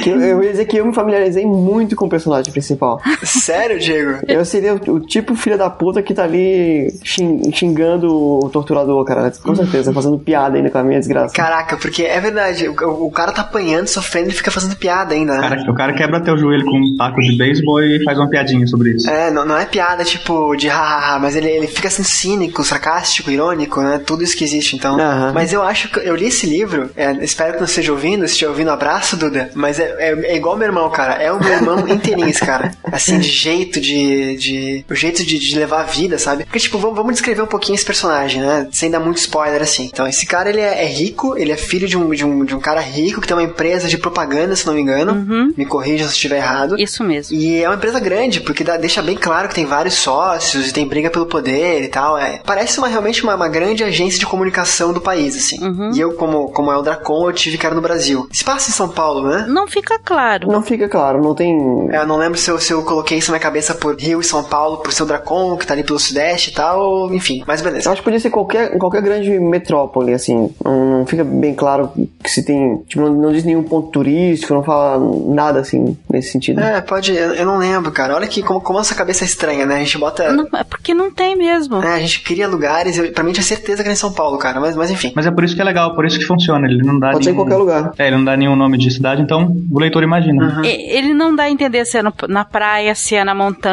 Eu, eu ia dizer que eu me familiarizei muito com o personagem principal. Sério, Diego? Eu seria o, o tipo filho da puta que tá ali xingando o torturador, cara. Com certeza, fazendo piada ainda com a minha desgraça. Caraca, porque é verdade, o, o cara tá apanhando, sofrendo e fica fazendo piada ainda, né? Cara, o cara quebra teu joelho com um taco de beisebol e faz uma piadinha sobre isso. É, não, não é piada tipo de hahaha, mas ele, ele fica assim cínico, sarcástico, irônico, né? Tudo isso que existe, então. Uhum. Mas eu acho que eu li esse livro, é, espero que não esteja ouvindo, se estiver ouvindo, abraço, Duda. Mas é, é, é, igual meu irmão, cara. É o meu irmão inteirinho, esse cara. Assim, de jeito, de. de o jeito de, de levar a vida, sabe? Porque, tipo, vamos, vamos descrever um pouquinho esse personagem, né? Sem dar muito spoiler, assim. Então, esse cara, ele é, é rico, ele é filho de um, de, um, de um cara rico que tem uma empresa de propaganda, se não me engano. Uhum. Me corrija se estiver errado. Isso mesmo. E é uma empresa grande, porque dá, deixa bem claro que tem vários sócios e tem briga pelo poder e tal. É, parece uma, realmente uma, uma grande agência de comunicação do país, assim. Uhum. E eu, como, como é o Dracon, eu tive que era no Brasil. Se passa em São Paulo, né? Não fica claro. Não fica claro, não tem. É, eu não lembro se eu, se eu coloquei isso na cabeça por Rio e São Paulo, por seu Dracon, que tá ali pelo Sudeste e tal, enfim, mas beleza. Eu acho que podia ser qualquer, qualquer grande metrópole, assim. Não, não fica bem claro que se tem. Tipo, não, não, diz nenhum ponto turístico, não fala nada assim nesse sentido. É, pode. Eu, eu não lembro, cara. Olha que como, como essa cabeça é estranha, né? A gente bota. Não, é porque não tem mesmo. É, a gente cria lugares. Eu, pra mim tinha certeza que era em São Paulo, cara. Mas, mas enfim. Mas é por isso que é legal, por isso que funciona. Ele não dá. Pode nenhum... ser em qualquer lugar. É, ele não dá nenhum nome de cidade, então o leitor imagina. Uhum. Ele não dá a entender se é no, na praia, se é na montanha.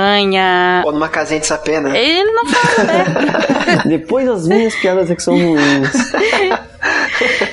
Ou numa casinha de sapê, né? Ele não fala, né? Depois as minhas piadas é que são ruins.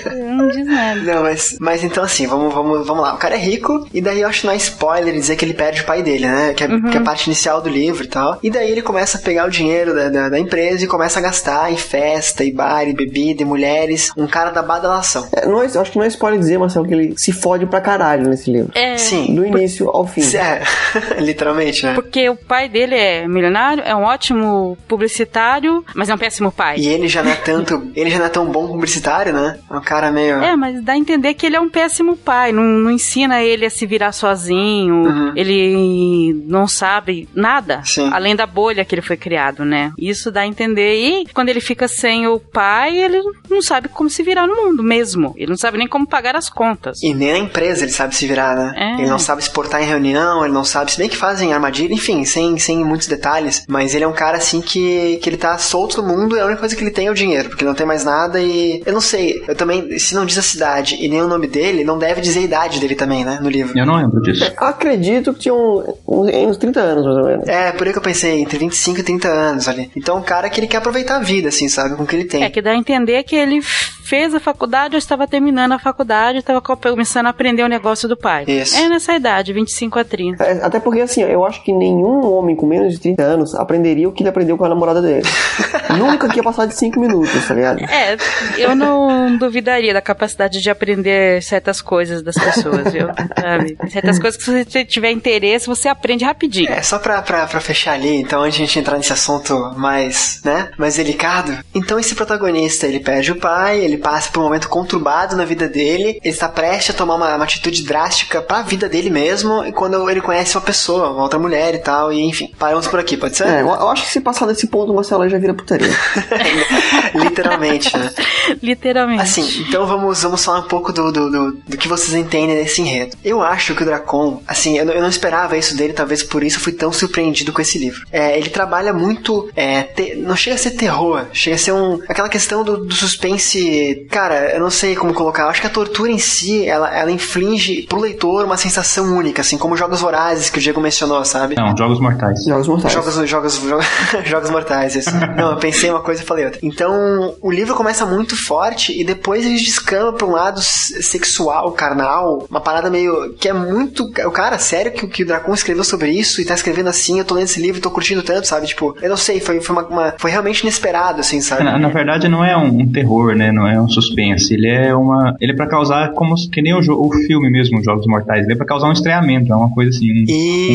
não mas, mas então assim, vamos, vamos, vamos lá. O cara é rico, e daí eu acho que não é spoiler dizer que ele perde o pai dele, né? Que é, uhum. que é a parte inicial do livro e tal. E daí ele começa a pegar o dinheiro da, da, da, empresa e começa a gastar em festa, e bar, e bebida, e mulheres. Um cara da badalação. É, não é, acho que não é spoiler dizer, Marcelo, que ele se fode pra caralho nesse livro. É. Sim. Do início por... ao fim. É, literalmente, né? Porque o pai dele é milionário, é um ótimo publicitário, mas é um péssimo pai. E ele já não é tanto. ele já não é tão bom publicitário, né? É um cara meio. É, mas dá a entender que ele é um péssimo pai. Não, não ensina ele a se virar sozinho. Uhum. Ele não sabe nada. Sim. Além da bolha que ele foi criado, né? Isso dá a entender. E quando ele fica sem o pai, ele não sabe como se virar no mundo mesmo. Ele não sabe nem como pagar as contas. E nem na empresa ele sabe se virar, né? É. Ele não sabe se portar em reunião, ele não sabe, se bem que fazem armadilha, enfim, sem, sem muitos detalhes. Mas ele é um cara assim que, que ele tá solto no mundo e a única coisa que ele tem é o dinheiro, porque ele não tem mais nada e. Eu não sei, eu também, se não diz a cidade e nem o nome dele, não deve dizer a idade dele também, né? No livro. Eu não lembro disso. Eu acredito que tinha um, uns 30 anos, mais ou menos. É, por aí que eu pensei, entre 25 e 30 anos ali. Então, um cara que ele quer aproveitar a vida, assim, sabe? Com o que ele tem. É, que dá a entender que ele fez a faculdade ou estava terminando a faculdade, estava começando a aprender o negócio do pai. Isso. É nessa idade, 25 a 30. É, até porque, assim, eu acho que nenhum homem com menos de 30 anos aprenderia o que ele aprendeu com a namorada dele. Nunca que ia passar de 5 minutos, tá ligado? É, eu não duvidaria da capacidade de aprender certas coisas das pessoas, viu? Sabe? Certas coisas que se você tiver interesse, você aprende rapidinho. É, só pra, pra, pra fechar ali, então, antes de a gente entrar nesse assunto mais, né, mais delicado. Então, esse protagonista, ele perde o pai, ele passa por um momento conturbado na vida dele, ele está prestes a tomar uma, uma atitude drástica pra vida dele mesmo, e quando ele conhece uma pessoa, uma outra mulher e tal, e enfim, paramos por aqui, pode ser? É, eu, eu acho que se passar desse ponto, Marcelo já vira putaria. Literalmente, né? Literalmente. Assim, então vamos, vamos falar um pouco do, do, do, do que vocês entendem desse enredo. Eu acho que o Dracon, assim, eu, eu não esperava isso dele, talvez por isso eu fui tão surpreendido com esse livro. É, ele trabalha muito, é, te, não chega a ser terror, chega a ser um, aquela questão do, do suspense cara, eu não sei como colocar. Eu acho que a tortura em si, ela, ela inflige pro leitor uma sensação única, assim, como jogos vorazes que o Diego mencionou, sabe? Não, Jogos Mortais. Jogos mortais. Jogos, jogos, jogos, jogos mortais, isso. Não, eu pensei uma coisa e falei outra. Então, o livro começa muito forte e depois ele descamba pra um lado sexual, carnal, uma parada meio. que é muito. O cara, sério que, que o Dracon escreveu sobre isso e tá escrevendo assim, eu tô lendo esse livro e tô curtindo tanto, sabe? Tipo, eu não sei, foi, foi, uma, uma- foi realmente inesperado, assim, sabe? Na, na verdade, não é um, um terror, né? Não é um suspense. Ele é uma. Ele é pra causar como que nem o, o filme mesmo, Jogos Mortais. Ele é pra causar um estranhamento, é uma coisa assim. um-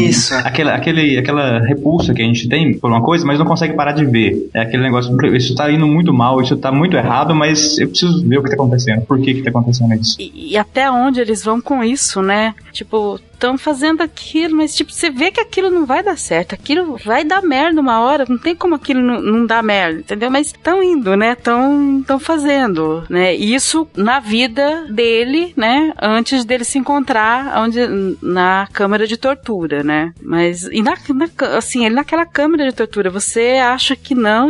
Isso. um- aquela, aquele, aquela repulsa que a gente tem por uma coisa, mas não consegue parar de ver. É aquele negócio, isso tá indo muito mal, isso tá muito errado, mas eu preciso ver o que tá acontecendo. Por que que tá acontecendo isso? E, e até onde eles vão com isso, né? Tipo, estão fazendo aquilo, mas tipo, você vê que aquilo não vai dar certo, aquilo vai dar merda uma hora, não tem como aquilo não, não dar merda, entendeu? Mas estão indo, né? Estão estão fazendo, né? Isso na vida dele, né? Antes dele se encontrar onde na câmara de tortura, né? Mas e na, na- assim, ele naquela câmara de tortura, você acha que não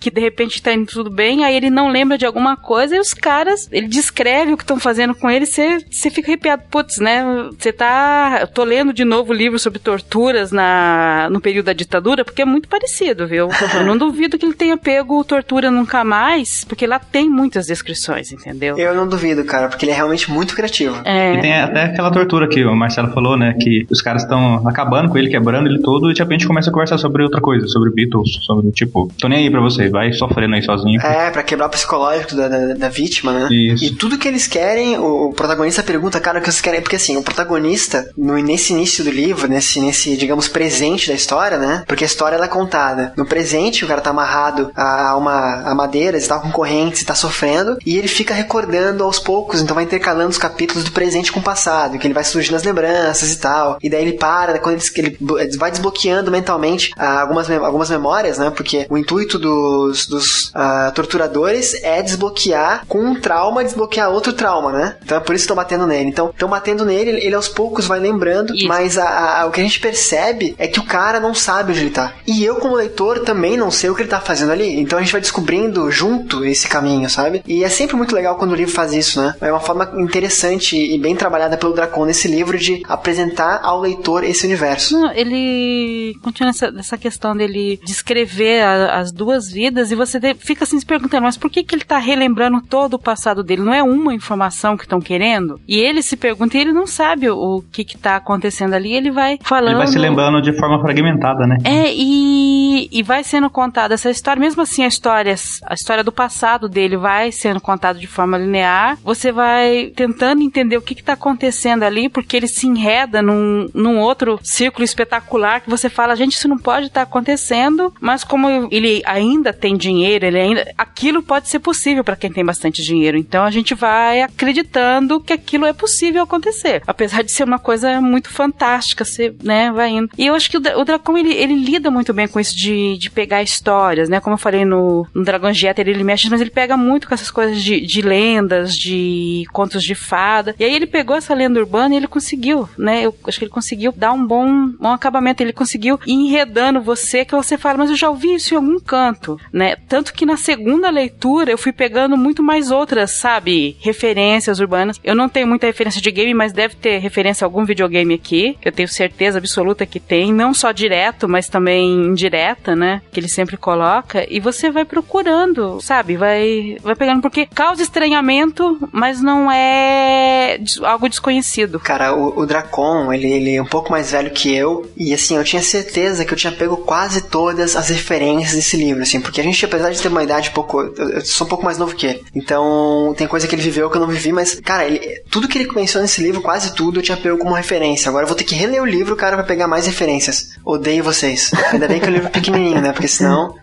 que de repente tá indo tudo bem, aí ele não lembra de alguma coisa e os caras, ele descreve o que estão fazendo com ele, você você fica arrepiado, putz, né? Você tá, eu tô lendo de novo o livro sobre torturas na no período da ditadura, porque é muito parecido, viu? Eu não duvido que ele tenha pego tortura nunca mais, porque lá tem muitas descrições, entendeu? Eu não duvido, cara, porque ele é realmente muito criativo. É. E tem até aquela tortura que o Marcelo falou, né? Que os caras estão acabando com ele, quebrando ele todo, e de repente começa a conversar sobre outra coisa, sobre Beatles, sobre tipo, tô nem aí pra você, vai sofrendo aí sozinho. É, pra quebrar o psicológico da, da, da vítima, né? Isso. E tudo que eles querem, o, o protagonista pergunta, cara, o que vocês querem? Porque assim, o protagonista, no, nesse início do livro, nesse, nesse, digamos, presente da história, né? Porque a história ela é contada. No presente, o cara tá amarrado a uma a madeiras, tá com correntes, tá sofrendo, e ele fica recordando aos poucos, então vai intercalando os capítulos do presente com o passado, que ele vai surgindo as lembranças e tal. E daí ele para, quando ele, ele vai desbloqueando mentalmente ah, algumas, algumas memórias, né? Porque o intuito dos, dos ah, torturadores é desbloquear com um trauma, desbloquear outro trauma, né? Então é por isso que estão batendo nele. Então, estão batendo nele, ele aos poucos vai lembrando, Isso. mas a- a- o que a gente percebe é que o cara não sabe onde ele tá. E eu, como leitor, também não sei o que ele tá fazendo ali. Então a gente vai descobrindo junto esse caminho, sabe? E é sempre muito legal quando o livro faz isso, né? É uma forma interessante e bem trabalhada pelo Dracon nesse livro de apresentar ao leitor esse universo. Não, ele continua nessa, nessa questão dele descrever a- as duas vidas e você de- fica assim se perguntando, mas por que, que ele tá relembrando todo o passado dele? Não é uma informação que estão querendo? E ele se pergunta e ele não sabe o, o que que tá acontecendo ali, ele vai falando... Ele vai se lembrando de forma fragmentada, né? É, e, e vai sendo contada essa história, mesmo assim a história, a história do passado dele vai sendo contada de forma linear, você vai tentando entender o que está acontecendo ali, porque ele se enreda num, num outro círculo espetacular que você fala, gente, isso não pode estar acontecendo, mas como ele ainda tem dinheiro, ele ainda. aquilo pode ser possível para quem tem bastante dinheiro. Então a gente vai acreditando que aquilo é possível acontecer. Apesar de ser uma coisa muito fantástica, você, né, vai indo. E eu acho que o, o ele, ele lida muito bem com isso de, de pegar histórias, né? Como eu falei no, no Dragon Jeter, ele mexe, mas ele pega muito com essas coisas de, de lendas, de contos de fada. E aí ele pegou essa lenda urbana e ele conseguiu, né? Eu acho que ele conseguiu dar um bom, bom acabamento. Ele conseguiu ir enredando você, que você fala, mas eu já ouvi isso em algum canto, né? Tanto que na segunda leitura eu fui pegando muito mais outras, sabe? Referências urbanas. Eu não tenho muita referência de game, mas deve ter referência a algum videogame aqui. Eu tenho certeza absoluta que tem. Não só direto, mas também indireta, né? Que ele sempre coloca. E você vai procurando, sabe? Vai, vai pegando. Porque causa estranhamento, mas não é algo desconhecido. Cara, o, o Dracon, ele, ele é um pouco mais velho que eu, e assim, eu tinha certeza que eu tinha pego quase todas as referências desse livro, assim, porque a gente, apesar de ter uma idade um pouco. Eu, eu sou um pouco mais novo que ele. Então, tem coisa que ele viveu que eu não vivi, mas, cara, ele, tudo que ele menciona nesse livro, quase tudo, eu tinha pego como referência. Agora eu vou ter que reler o livro, cara, pra pegar mais referências. Odeio vocês. Ainda bem que o livro pequenininho, né? Porque senão.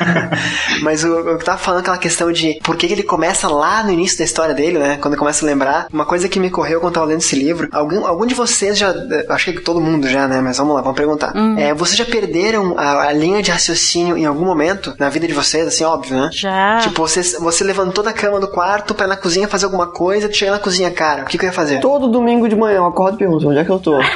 mas o, eu tava falando aquela questão de por que que ele começa lá no início da história dele, né? Quando eu começo a lembrar. Uma coisa que me correu quando eu tava lendo esse livro. Algum, algum de vocês já. Acho que todo mundo já, né? Mas vamos lá, vamos perguntar. É, vocês já perderam a, a linha de raciocínio em algum momento na vida de vocês, assim, óbvio, né? Já. Tipo, você, você levantou da cama do quarto pra ir na cozinha fazer alguma coisa, tu chega na cozinha, cara, o que, que eu ia fazer? Todo domingo de manhã eu acordo e pergunto onde é que eu tô.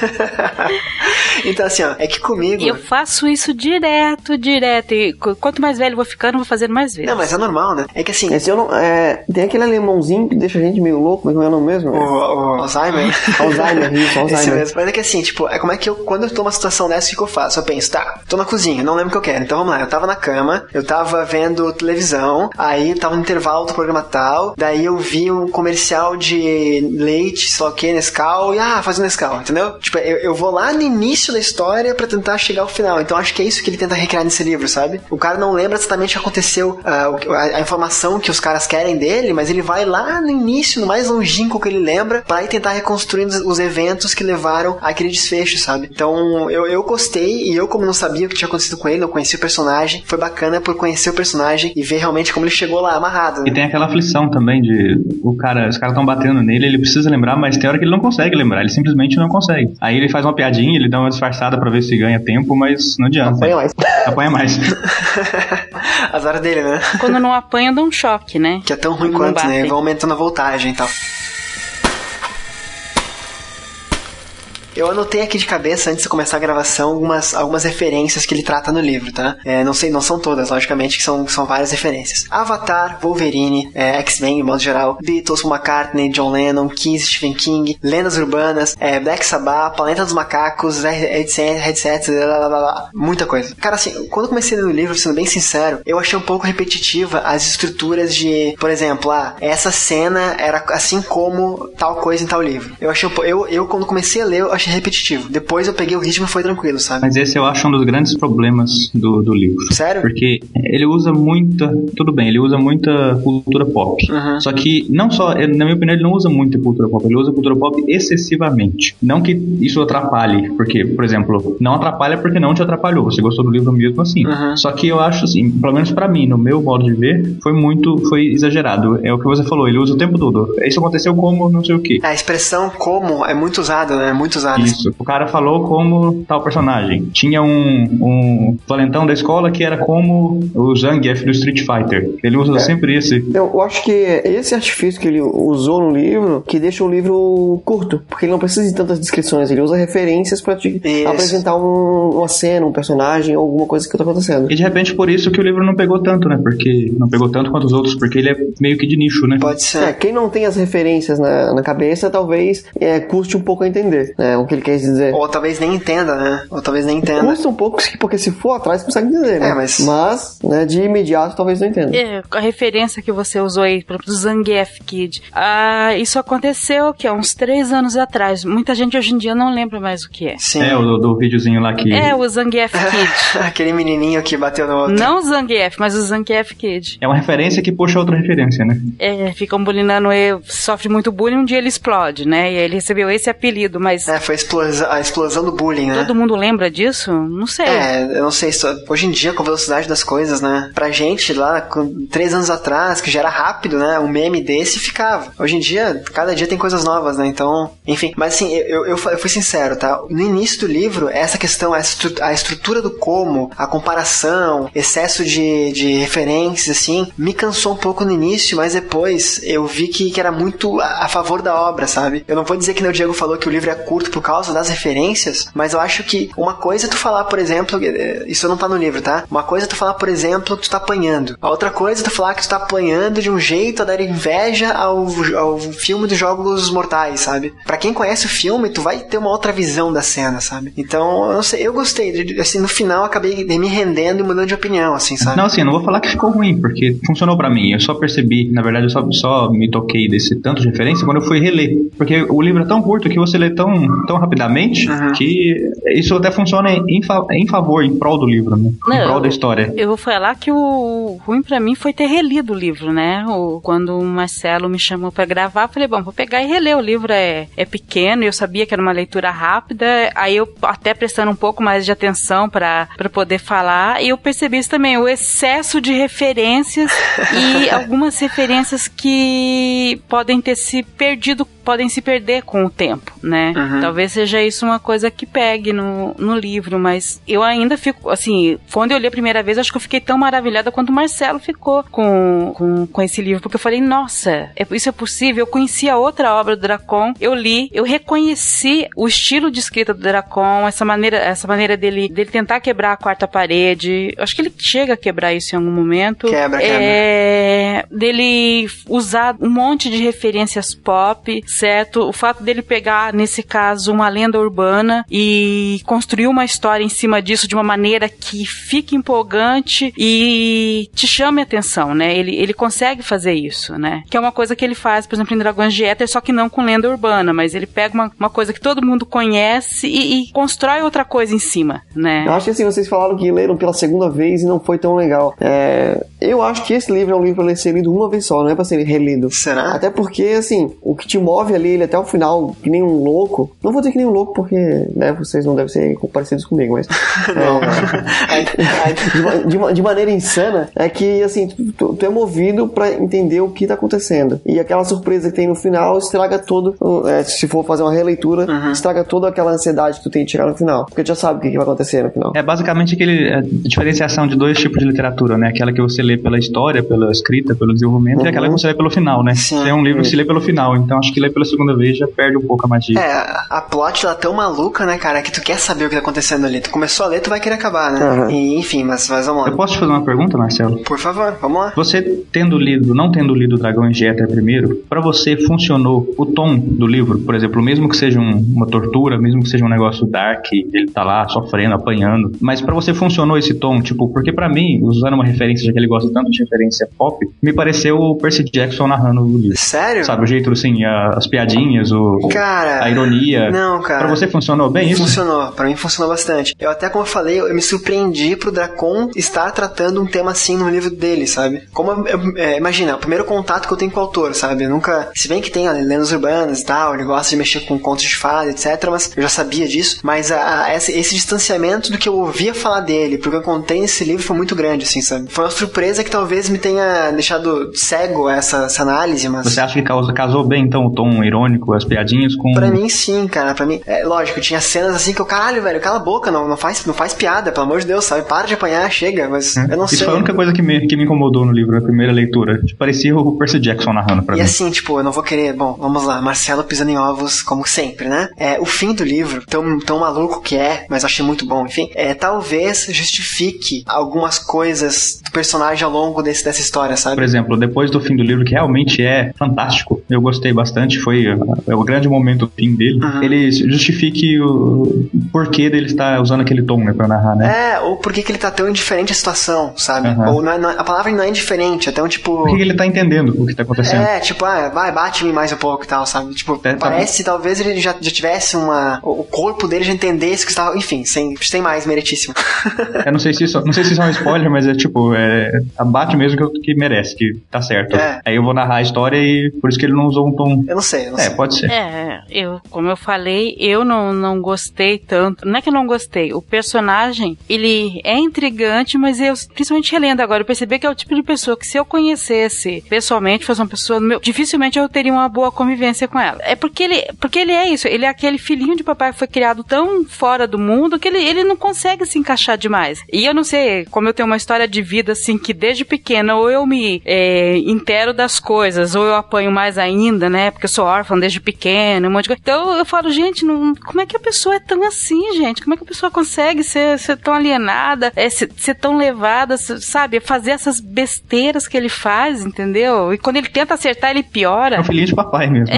então, assim, ó, é que comigo. Eu faço isso isso direto, direto. E qu- quanto mais velho eu vou ficando, eu vou fazendo mais vezes. Não, mas é normal, né? É que assim, Esse eu não. É, tem aquele alemãozinho que deixa a gente meio louco, mas não é o nome mesmo? o, o Alzheimer. Alzheimer, isso, Esse Alzheimer. mesmo. Mas é que assim, tipo, é como é que eu, quando eu tô numa situação dessa, o que eu faço? Eu penso, tá, tô na cozinha, não lembro o que eu quero. Então vamos lá, eu tava na cama, eu tava vendo televisão, aí tava no intervalo do programa tal, daí eu vi um comercial de leite, sei lá o que, Nescau, e ah, faz um Nescau, entendeu? Tipo, eu, eu vou lá no início da história pra tentar chegar ao final. Então acho que é isso que ele tenta recriar nesse livro, sabe? O cara não lembra exatamente o que aconteceu, ah, o que- a, a informação que os caras querem dele, mas ele vai lá no início, no mais longínquo que ele lembra, ir tentar reconstruir os, os eventos que levaram àquele desfecho, sabe? Então eu, eu gostei, e eu, como não sabia o que tinha acontecido com ele, não conhecia o personagem, foi bacana por conhecer o personagem e ver realmente como ele chegou lá amarrado. E Né? tem aquela aflição também de o cara, os caras estão batendo nele, ele precisa lembrar, mas tem hora que ele não consegue lembrar, ele simplesmente não consegue. Aí ele faz uma piadinha, ele dá uma disfarçada pra ver se ganha tempo, mas não adianta. Apanha mais. Apanha mais. As horas dele, né? Quando não apanha, dá um choque, né? Que é tão ruim Não quanto, né? Vão aumentando a voltagem e tal. Eu anotei aqui de cabeça, antes de começar a gravação, algumas, algumas referências que ele trata no livro, tá? É, não sei, não são todas, logicamente, que são, são várias referências. Avatar, Wolverine, é, X-Men, de modo geral, Beatles, McCartney, John Lennon, Kiss, Stephen King, lendas urbanas, é, Black Sabbath, Planeta dos Macacos, headsets, headsets, blá, blá, blá, muita coisa. Cara, assim, quando comecei a ler o livro, sendo bem sincero, eu achei um pouco repetitiva as estruturas de, por exemplo, ah, essa cena era assim como tal coisa em tal livro. Eu achei um eu, eu quando comecei a ler, eu achei repetitivo. Depois eu peguei o ritmo e foi tranquilo, sabe? Mas esse eu acho um dos grandes problemas do, do livro. Sério? Porque ele usa muita. Tudo bem, ele usa muita cultura pop. Uhum. Só que, não só, na minha opinião, ele não usa muita cultura pop, ele usa cultura pop excessivamente. Não que isso atrapalhe, porque, por exemplo, não atrapalha porque não te atrapalhou. Você gostou do livro mesmo assim. Uhum. Só que eu acho assim, pelo menos pra mim, no meu modo de ver, foi muito. Foi exagerado. É o que você falou, ele usa o tempo todo. Isso aconteceu como não sei o que. A expressão como é muito usada, né? É muito usada. Isso. O cara falou como tal personagem. Tinha um, um valentão da escola que era como o Zangief do Street Fighter. Ele usa sempre esse. Eu, eu acho que é esse artifício que ele usou no livro que deixa o livro curto, porque ele não precisa de tantas descrições, ele usa referências pra te Isso. apresentar um- uma cena, um personagem alguma coisa que tá acontecendo. E de repente por isso que o livro não pegou tanto, né? Porque não pegou tanto quanto os outros, porque ele é meio que de nicho, né? Pode ser. É, quem não tem as referências na, na cabeça, talvez é, custe um pouco a entender né, o que ele quer dizer. Ou talvez nem entenda, né? Ou talvez nem entenda. Custa um pouco, porque se for atrás, consegue entender, né? É, mas- Mas, né, de imediato, talvez não entenda. É, a referência que você usou aí, por exemplo, do Zangief Kid. Ah, isso aconteceu, que há uns três anos atrás. Muita gente hoje em dia não lembra mais o que é. Sim. É, o do, do videozinho lá que. É o Zangief Kid. Aquele menininho que bateu no outro. não o Zangief, mas o Zangief Kid. É uma referência que puxa outra referência, né? É, ficam bulinando ele, sofre muito bullying, um dia ele explode, né? E aí ele recebeu esse apelido, mas É, foi a explosão, a explosão do bullying, né? todo mundo lembra disso? Não sei. É, eu não sei, se- hoje em dia, com a velocidade das coisas, né? Pra gente lá, com três anos atrás, que já era rápido, né? Um meme desse ficava. Hoje em dia, cada dia tem coisas novas, né? Então, enfim. Mas assim, eu, eu, eu fui sincero, tá? No início do livro, essa questão, a, estru a estrutura do como, a comparação, excesso de, de referências, assim, me cansou um pouco no início, mas depois eu vi que, que era muito a, a favor da obra, sabe? Eu não vou dizer que o Diego falou que o livro é curto por causa das referências, mas eu acho que uma coisa é tu falar, por exemplo, eh, isso não tá no livro, tá? Uma coisa é tu falar, por exemplo, que tu tá apanhando. A outra coisa é tu falar que tu tá apanhando de um jeito a dar inveja ao, ao filme dos Jogos Mortais, sabe? Pra quem conhece o filme, tu vai ter uma outra visão da cena, sabe? Então, eu não sei, eu gostei. Assim, no final, acabei me rendendo e mudando de opinião, assim, sabe? Não, assim, não vou falar que ficou ruim, porque funcionou pra mim. Eu só percebi, na verdade, eu só, só me toquei desse tanto de referência quando eu fui reler. Porque o livro é tão curto que você lê tão, tão rapidamente Uhum. que isso até funciona em, fa- em favor, em prol do livro, né? Não, em prol eu- da história. Eu vou falar que o ruim pra mim foi ter relido o livro, né? O, quando o Marcelo me chamou pra gravar, eu falei, bom, vou pegar e reler. O livro é, é pequeno, eu sabia que era uma leitura rápida, aí eu até prestando um pouco mais de atenção pra poder falar, e eu percebi isso também, o excesso de referências e algumas referências que podem ter se perdido podem se perder com o tempo, né? Uhum. Talvez seja isso uma coisa que pegue no, no livro, mas eu ainda fico, assim, quando eu li a primeira vez, acho que eu fiquei tão maravilhada quanto o Marcelo ficou com, com, com esse livro, porque eu falei, nossa, é, isso é possível. Eu conhecia outra obra do Dracon, eu li, eu reconheci o estilo de escrita do Dracon, essa maneira, essa maneira dele, dele tentar quebrar a quarta parede. Eu acho que ele chega a quebrar isso em algum momento. Quebra, quebra. É, dele usar um monte de referências pop, certo? O fato dele pegar, nesse caso, uma lenda urbana e construir uma história em cima disso de uma maneira que fique empolgante e te chame a atenção, né? Ele, ele consegue fazer isso, né? Que é uma coisa que ele faz, por exemplo, em Dragões de Éter, só que não com lenda urbana, mas ele pega uma, uma coisa que todo mundo conhece e, e constrói outra coisa em cima, né? Eu acho que assim, vocês falaram que leram pela segunda vez e não foi tão legal. É, eu acho que esse livro é um livro pra ser lido uma vez só, não é pra ser relido. Será? Até porque, assim, o que te move ali, ele até o final, que nem um louco. Não vou dizer que nem um louco, porque, né, vocês não devem ser parecidos comigo, mas. é, de, ma- de ma- de maneira insana, é que, assim, tu, tu é movido pra entender o que tá acontecendo. E aquela surpresa que tem no final estraga todo. é, se for fazer uma releitura, estraga toda aquela ansiedade que tu tem de chegar no final. Porque tu já sabe o que, que vai acontecer no final. É basicamente aquele a diferenciação de dois tipos de literatura, né? Aquela que você lê pela história, pela escrita, pelo desenvolvimento, e aquela que você lê pelo final, né? Sim. Tem um livro que se lê pelo final, então acho que ler pela segunda vez já perde um pouco a magia. É, a- plot ela é tão maluca, né, cara, que tu quer saber o que tá acontecendo ali. Tu começou a ler, tu vai querer acabar, né? Aham. E, enfim, mas, mas vamos Eu lá. posso te fazer uma pergunta, Marcelo? Por favor, vamos lá. Você tendo lido, não tendo lido Dragões de Éter primeiro, pra você funcionou o tom do livro, por exemplo, mesmo que seja um- uma tortura, mesmo que seja um negócio dark, ele tá lá sofrendo, apanhando, mas pra você funcionou esse tom, tipo, porque pra mim, usando uma referência, já que ele gosta tanto de referência pop, me pareceu o Percy Jackson narrando o livro. Sério? Sabe, o jeito assim, a- as piadinhas, o, Cara. a ironia. Não, cara. Pra você funcionou bem isso? Funcionou, pra mim funcionou bastante. Eu até, como eu falei, eu, me surpreendi pro Dracon estar tratando um tema assim no livro dele, sabe? Como, eu- é, imagina, o primeiro contato que eu tenho com o autor, sabe? Eu nunca, se bem que tem ó, lendas urbanas e tal, ele gosta de mexer com contos de fada, etc, mas eu já sabia disso, mas a, a- esse, esse distanciamento do que eu ouvia falar dele, porque eu encontrei nesse livro foi muito grande, assim, sabe? Foi uma surpresa que talvez me tenha deixado cego essa, essa análise, mas... Você acha que causa- casou bem, então, o tom irônico, as piadinhas com... Pra mim, sim, cara. Pra mim, é lógico, tinha cenas assim que eu, caralho, velho, cala a boca, não, não, faz, não faz piada, pelo amor de Deus, sabe? Para de apanhar, chega, mas eu não Isso sei. foi a única coisa que me, que me incomodou no livro, na primeira leitura. Parecia o Percy Jackson narrando pra E mim. assim, tipo, eu não vou querer. Bom, vamos lá, Marcelo pisando em ovos, como sempre, né? É, o fim do livro, tão, tão maluco que é, mas achei muito bom, enfim, é, talvez justifique algumas coisas do personagem ao longo desse, dessa história, Por sabe? exemplo, depois do fim do livro, que realmente é fantástico, eu gostei bastante, foi é o grande momento do fim dele. Uhum. Ele justifique o porquê dele estar usando aquele tom, né, pra narrar, né? É, ou por que, ele tá tão indiferente à situação, sabe? Uhum. Ou não é- não é- a palavra não é indiferente, até um tipo. Por que ele tá entendendo o que tá acontecendo? É, tipo, ah, vai, bate em mim mais um pouco e tal, sabe? Tipo, É, tá parece talvez ele já, já tivesse uma. O corpo dele já entendesse que estava. Enfim, sem, sem mais, meritíssimo. Eu não sei se isso, não sei se isso é um spoiler, mas é tipo, é, abate mesmo que, que merece, que tá certo. É. Aí eu vou narrar a história e por isso que ele não usou um tom. eu não sei, É, pode ser. É, eu, como eu falei, eu não, não gostei tanto. Não é que eu não gostei. O personagem, ele é intrigante, mas eu, principalmente relendo agora, eu percebi que é o tipo de pessoa que se eu conhecesse pessoalmente, fosse uma pessoa, meu, dificilmente eu teria uma boa convivência com ela. É porque ele, porque ele é isso, ele é aquele filhinho de papai que foi criado tão fora do mundo que ele, ele não consegue se encaixar demais. E eu não sei, como eu tenho uma história de vida assim que desde pequena ou eu me é, intero das coisas ou eu apanho mais ainda, né? Porque eu sou órfã desde pequena, um monte de coisa. Então eu falo, gente, não, como é que a pessoa é tão assim, gente? Como é que a pessoa consegue ser, ser tão alienada, é, ser, ser tão levada, sabe? Fazer essas besteiras que ele faz, entendeu? E quando ele tenta acertar, ele piora. É um filhinho de papai mesmo.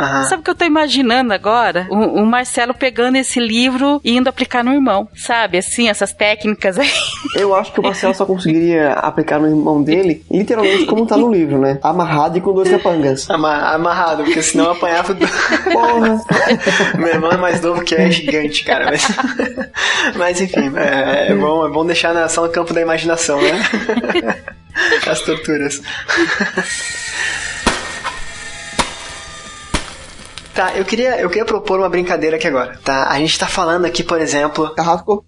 Aham. Sabe o que eu tô imaginando agora? O, o Marcelo pegando esse livro e indo aplicar no irmão. Sabe, assim, essas técnicas aí. Eu acho que o Marcelo só conseguiria aplicar no irmão dele, literalmente como tá no livro, né? Amarrado e com dois capangas. Ama- Amarrado, porque senão eu apanhava do. Porra! Meu irmão é mais novo que eu, é gigante, cara. Mas, mas enfim, é, é bom, é bom deixar na, só no campo da imaginação, né? As torturas. Tá, eu queria, eu queria propor uma brincadeira aqui agora, tá? A gente tá falando aqui, por exemplo, Carrasco.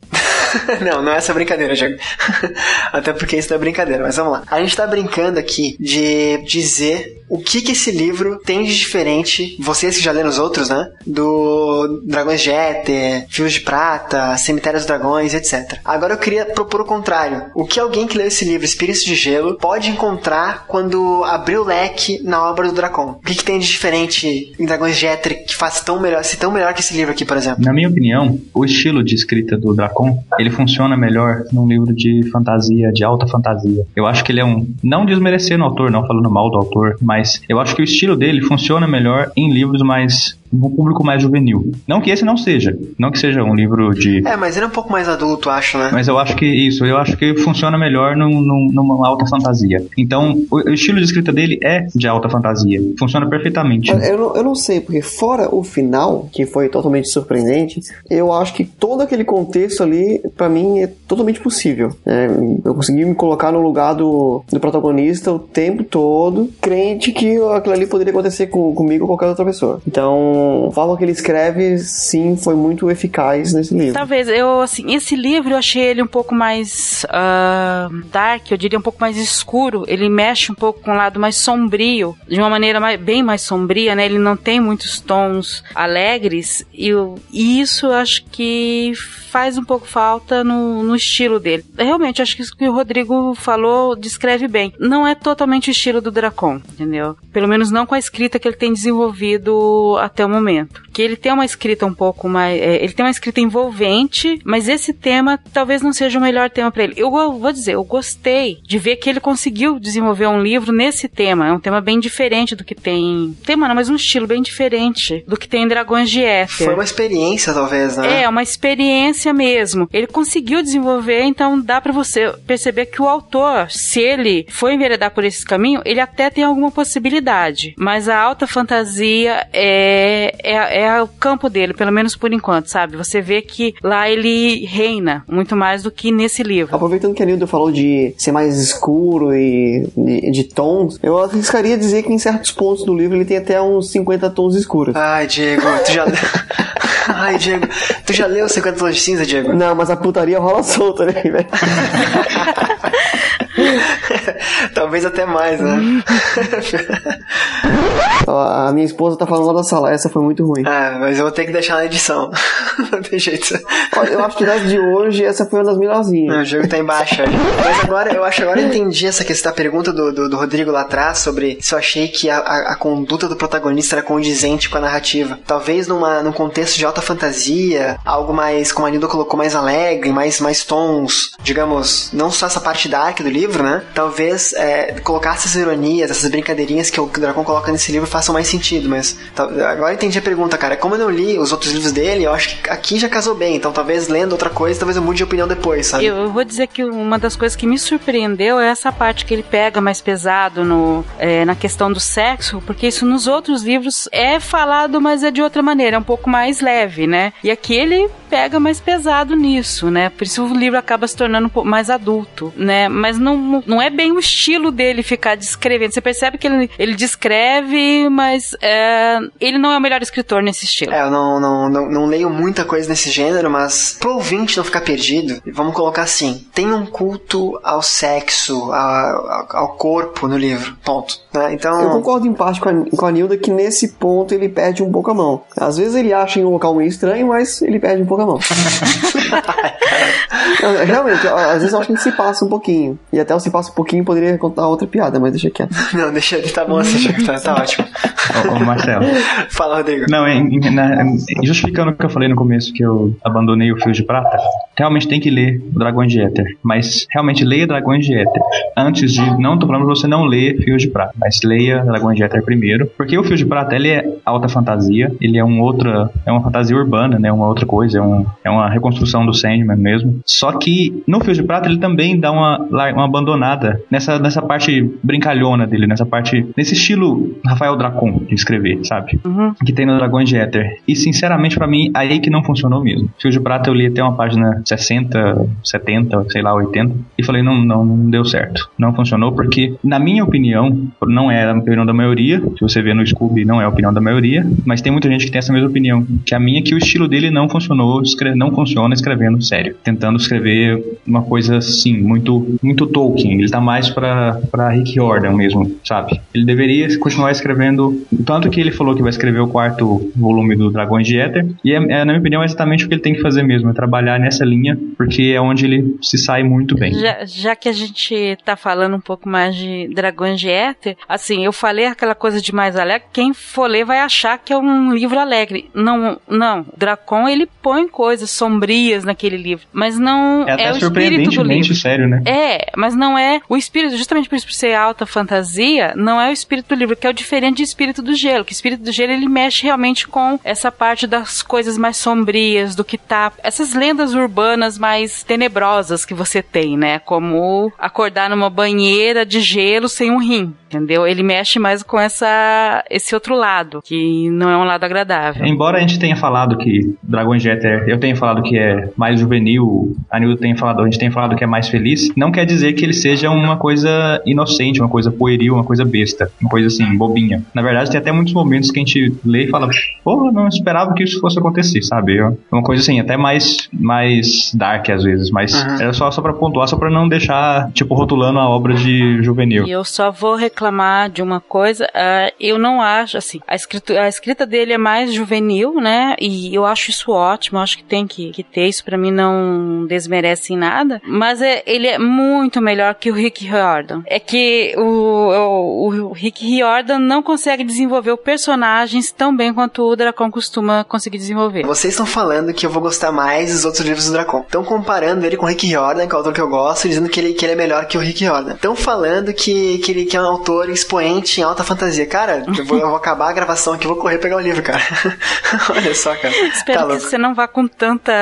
não, não é essa brincadeira, Diego. Até porque isso não é brincadeira, mas vamos lá. A gente tá brincando aqui de dizer o que que esse livro tem de diferente, vocês que já leram os outros, né? Do Dragões de Éter, Fios de Prata, Cemitério dos Dragões, etc. Agora eu queria propor o contrário. O que alguém que leu esse livro, Espíritos de Gelo, pode encontrar quando abrir o leque na obra do Dracon? O que, que tem de diferente em Dragões de Éter que faz tão melhor, se tão melhor que esse livro aqui, por exemplo? Na minha opinião, o estilo de escrita do Dracon, ele funciona melhor num livro de fantasia, de alta fantasia. Eu acho que ele é um, não desmerecendo o autor, não falando mal do autor, mas eu acho que o estilo dele funciona melhor em livros mais um público mais juvenil. Não que esse não seja, não que seja um livro de. É, mas ele é um pouco mais adulto, acho, né? Mas eu acho que isso, eu acho que funciona melhor num, num, numa alta fantasia. Então, o, o, estilo de escrita dele é de alta fantasia. Funciona perfeitamente. Eu não, eu não sei, porque fora o final, que foi totalmente surpreendente, eu acho que todo aquele contexto ali, para mim, é totalmente possível. É, eu consegui me colocar no lugar do, do protagonista o tempo todo, crente que aquilo ali poderia acontecer com, comigo ou qualquer outra pessoa. Então, a forma que ele escreve, sim, foi muito eficaz nesse livro. Talvez, eu, assim, esse livro eu achei ele um pouco mais uh, dark, eu diria um pouco mais escuro. Ele mexe um pouco com o lado mais sombrio, de uma maneira mais, bem mais sombria, né? Ele não tem muitos tons alegres, e, e isso eu acho que faz um pouco falta no, no estilo dele. Realmente, acho que isso que o Rodrigo falou descreve bem. Não é totalmente o estilo do Dracon, entendeu? Pelo menos não com a escrita que ele tem desenvolvido até o momento. Que ele tem uma escrita um pouco mais. É, ele tem uma escrita envolvente, mas esse tema talvez não seja o melhor tema para ele. Eu vou dizer, eu gostei de ver que ele conseguiu desenvolver um livro nesse tema. É um tema bem diferente do que tem. Tema não, mas um estilo bem diferente do que tem em Dragões de Éter. Foi uma experiência, talvez, né? É, uma experiência mesmo. Ele conseguiu desenvolver, então dá para você perceber que o autor, se ele for enveredar por esse caminho, ele até tem alguma possibilidade. Mas a alta fantasia é é, é, o campo dele, pelo menos por enquanto, sabe? Você vê que lá ele reina muito mais do que nesse livro. Aproveitando que a Nildo falou de ser mais escuro e de, de tons, eu arriscaria dizer que em certos pontos do livro ele tem até uns 50 tons escuros. Ai, Diego, tu já. Ai, Diego, tu já leu 50 tons de cinza, Diego? Não, mas a putaria rola solta, né, velho? Talvez até mais, né? a minha esposa tá falando lá da sala, essa foi muito ruim. Ah, mas eu vou ter que deixar na edição. Não tem jeito. Eu acho que das de hoje, essa foi uma das melhorzinhas. Não, o jogo tá embaixo. Mas agora, eu acho agora eu entendi essa questão, a pergunta do, do, do, Rodrigo lá atrás sobre se eu achei que a, a, a, conduta do protagonista era condizente com a narrativa. Talvez numa, num contexto de alta fantasia, algo mais, como a Nilda colocou, mais alegre, mais, mais tons, digamos, não só essa parte dark do livro, né? Talvez é, colocar essas ironias, essas brincadeirinhas que o Dragão coloca nesse livro façam mais sentido, mas agora eu entendi a pergunta, cara. Como eu não li os outros livros dele, eu acho que aqui já casou bem, então talvez lendo outra coisa, talvez eu mude de opinião depois, sabe? Eu vou dizer que uma das coisas que me surpreendeu é essa parte que ele pega mais pesado no, é, na questão do sexo, porque isso nos outros livros é falado, mas é de outra maneira, é um pouco mais leve, né? E aqui ele pega mais pesado nisso, né? Por isso o livro acaba se tornando um pouco mais adulto, né? Mas não, não é bem o estilo dele ficar descrevendo. Você percebe que ele, ele descreve, mas é, ele não é o melhor escritor nesse estilo. É, eu não, não, não, não leio muita coisa nesse gênero, mas pro ouvinte não ficar perdido, vamos colocar assim: tem um culto ao sexo, ao, ao corpo no livro. Ponto. Né? Então. Eu concordo em parte com a, com a Nilda que nesse ponto ele perde um pouco a mão. Às vezes ele acha em um local meio estranho, mas ele perde um pouco a mão. Realmente, às vezes eu acho que a gente se passa um pouquinho. E até o se passa um pouquinho poderia contar outra piada, mas deixa quieto. Não, deixa ele, tá bom assim, tá, tá ótimo. Ô, ô, Marcelo. Fala, Rodrigo. Não, em, em, na, justificando o que eu falei no começo, que eu abandonei o Fio de Prata, realmente tem que ler o Dragões de Éter. Mas realmente leia Dragões de Éter. Antes de. Não tô falando pra você não ler Fio de Prata, mas leia Dragões de Éter primeiro. Porque o Fio de Prata, ele é alta fantasia, ele é um outra. É uma fantasia urbana, né? Uma outra coisa, é, um, é uma reconstrução do Sandman mesmo. Só que no Fio de Prata ele também dá uma, uma abandonada nessa, nessa parte brincalhona dele, nessa parte. nesse estilo Rafael Dracon de escrever, sabe? Uhum. Que tem no Dragões de Éter. E sinceramente, para mim, aí que não funcionou mesmo. Fio de Prata eu li até uma página 60, 70, sei lá, 80. E falei, não, não, não deu certo. Não funcionou porque, na minha opinião, não é a opinião da maioria. Se você vê no Scooby, não é a opinião da maioria. Mas tem muita gente que tem essa mesma opinião. Que a minha é que o estilo dele não funcionou, não funciona escrevendo sério. Tentando escrever uma coisa assim, muito, muito Tolkien. Ele tá mais pra, pra Rick Jordan mesmo, sabe? Ele deveria continuar escrevendo. Tanto que ele falou que vai escrever o quarto volume do Dragões de Éter. E, é, é, na minha opinião, é exatamente o que ele tem que fazer mesmo: é trabalhar nessa linha, porque é onde ele se sai muito bem. Já, já que a gente tá falando um pouco mais de Dragões de Éter, assim, eu falei aquela coisa de mais alegre. Quem for ler vai achar que é um livro alegre. Não, não. Dracon, ele põe coisas sombrias naquele livro. Mas não é, é o espírito do livro. sério, né? É, mas não é o espírito, justamente por isso por ser alta fantasia, não é o espírito do livro, que é o diferente de espírito do gelo. Que espírito do gelo ele mexe realmente com essa parte das coisas mais sombrias, do que tá. Essas lendas urbanas mais tenebrosas que você tem, né? Como acordar numa banheira de gelo sem um rim entendeu? Ele mexe mais com essa esse outro lado, que não é um lado agradável. Embora a gente tenha falado que Dragon Jet é, eu tenha falado que é mais juvenil, a Nildo tenha falado, a gente tem falado que é mais feliz, não quer dizer que ele seja uma coisa inocente, uma coisa pueril, uma coisa besta, uma coisa assim, bobinha. Na verdade, tem até muitos momentos que a gente lê e fala, porra, não esperava que isso fosse acontecer, sabe? É uma coisa assim, até mais mais dark às vezes, mas uhum. era só, só pra pontuar, só pra não deixar, tipo, rotulando a obra de juvenil. E eu só vou reclamar de uma coisa, uh, eu não acho, assim, a, escrita, a escrita dele é mais juvenil, né? E eu acho isso ótimo, acho que tem que, que ter, isso para mim não desmerece em nada, mas é, ele é muito melhor que o Rick Riordan. É que o, o, o Rick Riordan não consegue desenvolver personagens tão bem quanto o Dracon costuma conseguir desenvolver. Vocês estão falando que eu vou gostar mais dos outros livros do Dracon. Estão comparando ele com o Rick Riordan, que é o autor que eu gosto, dizendo que ele, que ele é melhor que o Rick Riordan. Estão falando que, que ele que é um autor expoente em alta fantasia. Cara, eu vou, eu vou acabar a gravação aqui, vou correr pegar o livro, cara. Olha só, cara. Espero tá que você não vá com tanta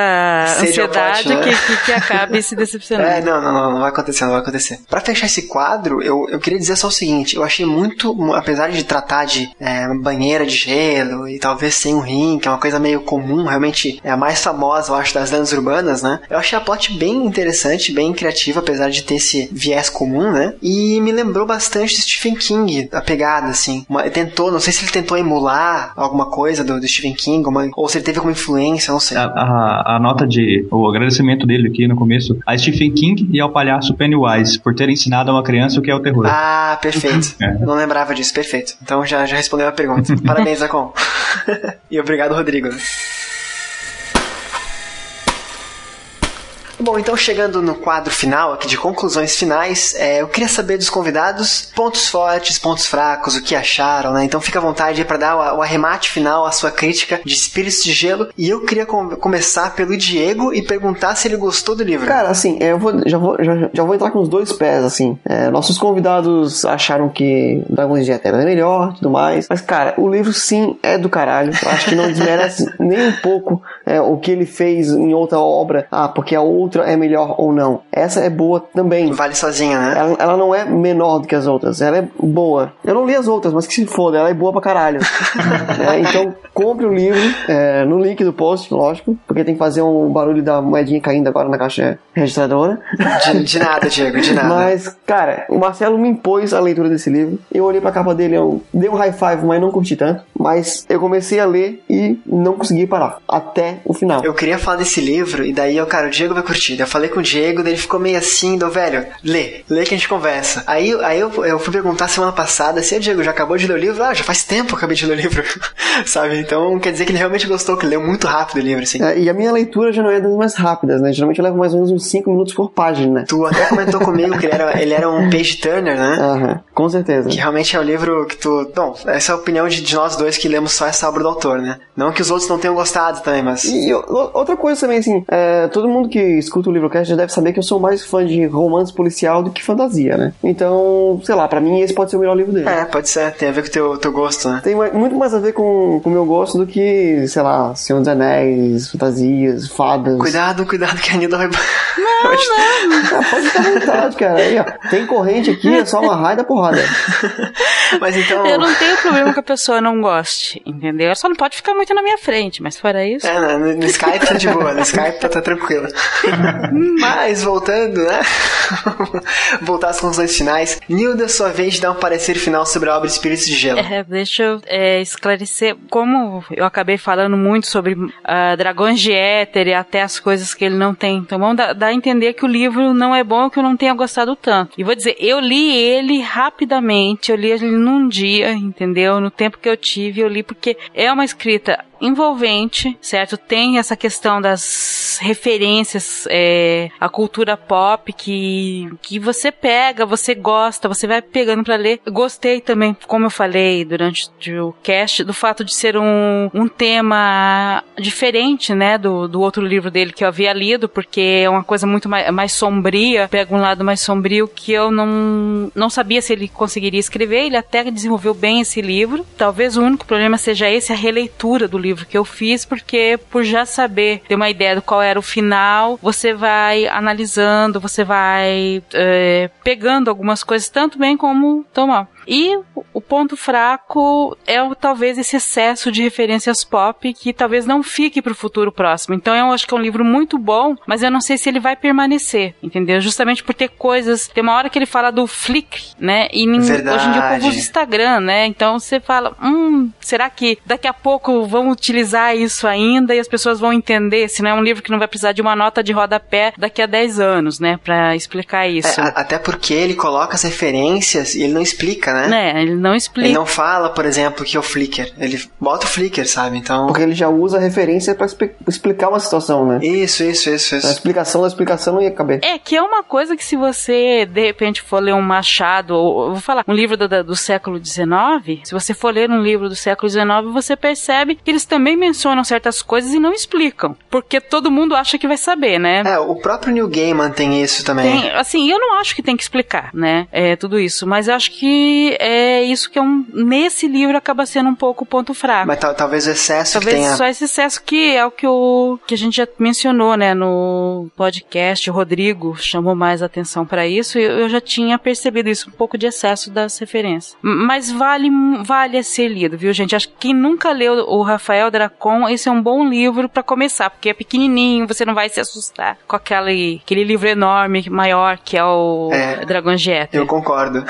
ansiedade pote, né? que, que, que, acabe se decepcionando. É, não, não, não, não vai acontecer, não vai acontecer. Pra fechar esse quadro, eu, eu queria dizer só o seguinte, eu achei muito, apesar de tratar de é, banheira de gelo e talvez sem um rim, que é uma coisa meio comum, realmente é a mais famosa, eu acho, das lendas urbanas, né? Eu achei a plot bem interessante, bem criativa, apesar de ter esse viés comum, né? E me lembrou bastante Stephen King, a pegada, assim. Uma, tentou, não sei se ele tentou emular alguma coisa do, do Stephen King, uma, ou se ele teve alguma influência, não sei. A, a, a, nota de. o agradecimento dele aqui no começo a Stephen King e ao palhaço Pennywise por ter ensinado a uma criança o que é o terror. Ah, perfeito. é. Não lembrava disso, perfeito. Então já, já respondeu a pergunta. Parabéns, Zacon. e obrigado, Rodrigo. Bom, então chegando no quadro final aqui de conclusões finais, é, eu queria saber dos convidados pontos fortes, pontos fracos, o que acharam, né? Então fica à vontade para dar o, o, arremate final, a sua crítica de Espíritos de Gelo. E eu queria com, começar pelo Diego e perguntar se ele gostou do livro. Cara, assim, eu vou, já, vou, já, já vou entrar com os dois pés, assim. É, nossos convidados acharam que Dragões de Eterna é melhor tudo mais. Mas, cara, o livro sim é do caralho. Eu acho que não desmerece nem um pouco é, o que ele fez em outra obra. Ah, porque a outra outra é melhor ou não. Essa é boa também. Vale sozinha, né? Ela, ela, não é menor do que as outras, ela é boa. Eu não li as outras, mas que se foda, ela é boa pra caralho. é, então, compre o livro é, no link do post, lógico, porque tem que fazer um barulho da moedinha caindo agora na caixa registradora. De, de nada, Diego, de nada. Mas, cara, o Marcelo me impôs a leitura desse livro. Eu olhei pra capa dele, eu dei um high five, mas não curti tanto. Mas eu comecei a ler e não consegui parar. Até o final. Eu queria falar desse livro, e daí eu, cara, o Diego vai eu falei com o Diego, daí ele ficou meio assim, do velho, lê, lê que a gente conversa. Aí, aí eu, eu fui perguntar semana passada se o Diego já acabou de ler o livro. Ah, já faz tempo que eu acabei de ler o livro, sabe? Então quer dizer que ele realmente gostou, que leu muito rápido o livro, assim. É, e a minha leitura já não é das mais rápidas, né? Geralmente eu levo mais ou menos uns 5 minutos por página. Tu até comentou comigo que ele era, ele era um page turner, né? Aham, com certeza. Que realmente é o livro que tu. Bom, essa é a opinião de, de nós dois que lemos só essa obra do autor, né? Não que os outros não tenham gostado também, mas. E, e outra coisa também, assim, é, todo mundo que escuta o livro cast já deve saber que eu sou mais fã de romance policial do que fantasia, né? Então, sei lá, para mim esse pode ser o melhor livro dele. É, pode ser. Tem a ver com o teu, teu gosto, né? Tem muito mais a ver com o meu gosto do que, sei lá, Senhor dos Anéis, fantasias, fadas. Cuidado, cuidado que a Nilda vai... Não, não. Ah, pode ficar à vontade, cara. Aí, ó, tem corrente aqui, é só uma raia da porrada. mas então... Eu não tenho problema que a pessoa não goste, entendeu? Ela só não pode ficar muito na minha frente, mas fora isso... É, no, no Skype tá de boa, no Skype tá, tá tranquilo. Mas, voltando, né? Voltar às conclusões finais. Nilda, sua vez de dar um parecer final sobre a obra Espíritos de Gelo. É, deixa eu é, esclarecer. Como eu acabei falando muito sobre uh, dragões de éter e até as coisas que ele não tem. Então, vamos dar, a entender que o livro não é bom que eu não tenha gostado tanto. E vou dizer, eu li ele rapidamente, eu li ele num dia, entendeu? No tempo que eu tive, eu li porque é uma escrita envolvente, certo? Tem essa questão das referências é, à cultura pop que, que você pega, você gosta, você vai pegando para ler. Gostei também, como eu falei durante o cast, do fato de ser um, um tema diferente, né, do, do outro livro dele que eu havia lido, porque é uma coisa muito mais, mais sombria, pega um lado mais sombrio que eu não, não sabia se ele conseguiria escrever. Ele até desenvolveu bem esse livro. Talvez o único problema seja esse, a releitura do livro livro que eu fiz, porque por já saber, ter uma ideia do qual era o final, você vai analisando, você vai é, pegando algumas coisas tanto bem como tão mal. E o ponto fraco é talvez esse excesso de referências pop que talvez não fique para o futuro próximo. Então eu acho que é um livro muito bom, mas eu não sei se ele vai permanecer, entendeu? Justamente por ter coisas. Tem uma hora que ele fala do Flickr, né? E hoje em dia o povo usa Instagram, né? Então você fala, hum, será que daqui a pouco vão utilizar isso ainda e as pessoas vão entender? Se não é um livro que não vai precisar de uma nota de rodapé daqui a 10 anos, né? Para explicar isso. É, até porque ele coloca as referências e ele não explica, né? É, ele não explica. Ele não fala, por exemplo, que é o Flickr. Ele bota o Flickr, sabe? Então. Porque ele já usa a referência para explicar uma situação, né? Isso, isso, isso, isso. A explicação da explicação não ia caber. É, que é uma coisa que se você, de repente, for ler um Machado, ou vou falar, um livro do, do século XIX, se você for ler um livro do século XIX, você percebe que eles também mencionam certas coisas e não explicam. Porque todo mundo acha que vai saber, né? É, o próprio New Gaiman tem isso também. Tem, assim, eu não acho que tem que explicar, né? É tudo isso. Mas eu acho que é isso que é um. Nesse livro acaba sendo um pouco o ponto fraco. Mas talvez o excesso talvez que tenha. só esse excesso que é o que, o, que a gente já mencionou, né, no podcast. O Rodrigo chamou mais atenção para isso. Eu, eu já tinha percebido isso, um pouco de excesso das referências. Mas vale, vale ser lido, viu, gente? Acho que quem nunca leu o Rafael Dracon, esse é um bom livro para começar, porque é pequenininho, você não vai se assustar com aquele, aquele livro enorme, maior, que é o é, de Éter. Eu concordo.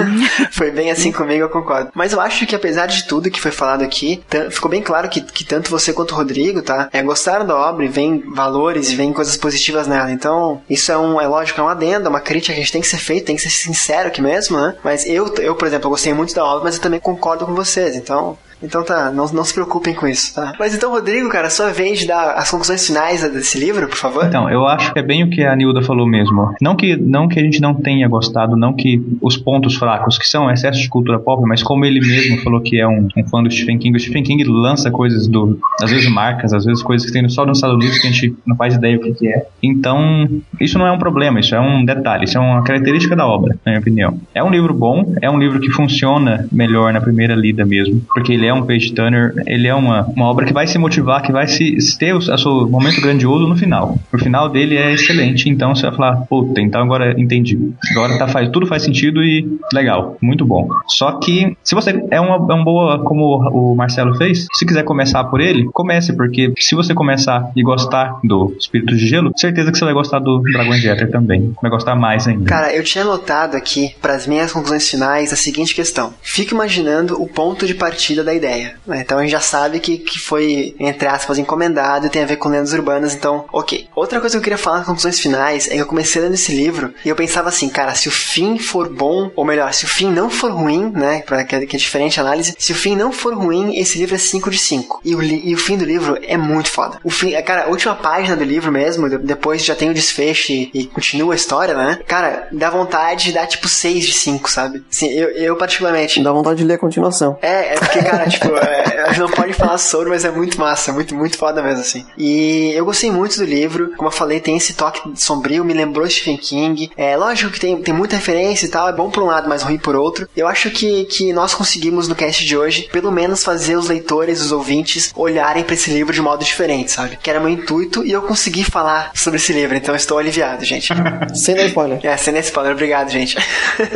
Foi bem assim comigo, eu concordo. Mas eu acho que apesar de tudo que foi falado aqui, ficou bem claro que, que tanto você quanto o Rodrigo, tá? É, gostaram da obra e vem valores e vem coisas positivas nela. Então, isso é um, é lógico, é uma adenda, é uma crítica que a gente tem que ser feita, tem que ser sincero aqui mesmo, né? Mas eu, eu, por exemplo, eu gostei muito da obra, mas eu também concordo com vocês. Então, então tá, não, não se preocupem com isso, tá? Mas então, Rodrigo, cara, sua vez de dar as conclusões finais desse livro, por favor. Então, eu acho que é bem o que a Nilda falou mesmo. Não que, não que a gente não tenha gostado, não que os pontos fracos, que são excesso de cultura pop, mas como ele mesmo falou que é um, um fã do Stephen King, o Stephen King lança coisas do. às vezes marcas, às vezes coisas que tem só nos Estados Unidos que a gente não faz ideia o que, que é. Então, isso não é um problema, isso é um detalhe, isso é uma característica da obra, na minha opinião. É um livro bom, é um livro que funciona melhor na primeira lida mesmo, porque ele é um page turner ele é uma, uma obra que vai se motivar, que vai se ter o, o seu momento grandioso no final. O final dele é excelente, então você vai falar, puta, então agora entendi. Agora tá, faz, tudo faz sentido e legal, muito bom. Só que, se você é uma, é uma boa, como o Marcelo fez, se quiser começar por ele, comece, porque se você começar e gostar do Espírito de Gelo, certeza que você vai gostar do Dragão de Éter também. Vai gostar mais ainda. Cara, eu tinha anotado aqui, para as minhas conclusões finais, a seguinte questão. Fique imaginando o ponto de partida da ideia. Né? Então a gente já sabe que, que foi, entre aspas, encomendado e tem a ver com lendas urbanas, então, ok. Outra coisa que eu queria falar nas conclusões finais é que eu comecei lendo esse livro e eu pensava assim, cara, se o fim for bom, ou melhor, se o fim não for ruim, né, pra, que, é, que é diferente a análise, se o fim não for ruim, esse livro é 5 de 5. E o, e o fim do livro é muito foda. O fim, cara, a última página do livro mesmo, depois já tem o desfecho e, e continua a história, né? Cara, dá vontade de dar tipo 6 de 5, sabe? Assim, eu, eu particularmente. Dá vontade de ler a continuação. É, é porque, cara, tipo, é, a gente não pode falar sobre, mas é muito massa, muito, muito foda mesmo, assim. E eu gostei muito do livro, como eu falei, tem esse toque sombrio, me lembrou Stephen King. É lógico que tem, tem muita referência e tal, é bom por um lado, mas ruim por outro. Eu acho que, que nós conseguimos no cast de hoje, pelo menos fazer os leitores, os ouvintes, olharem para esse livro de modo diferente, sabe? Que era meu intuito e eu consegui falar sobre esse livro, então estou aliviado, gente. sem dar spoiler. É, sem dar spoiler, obrigado, gente.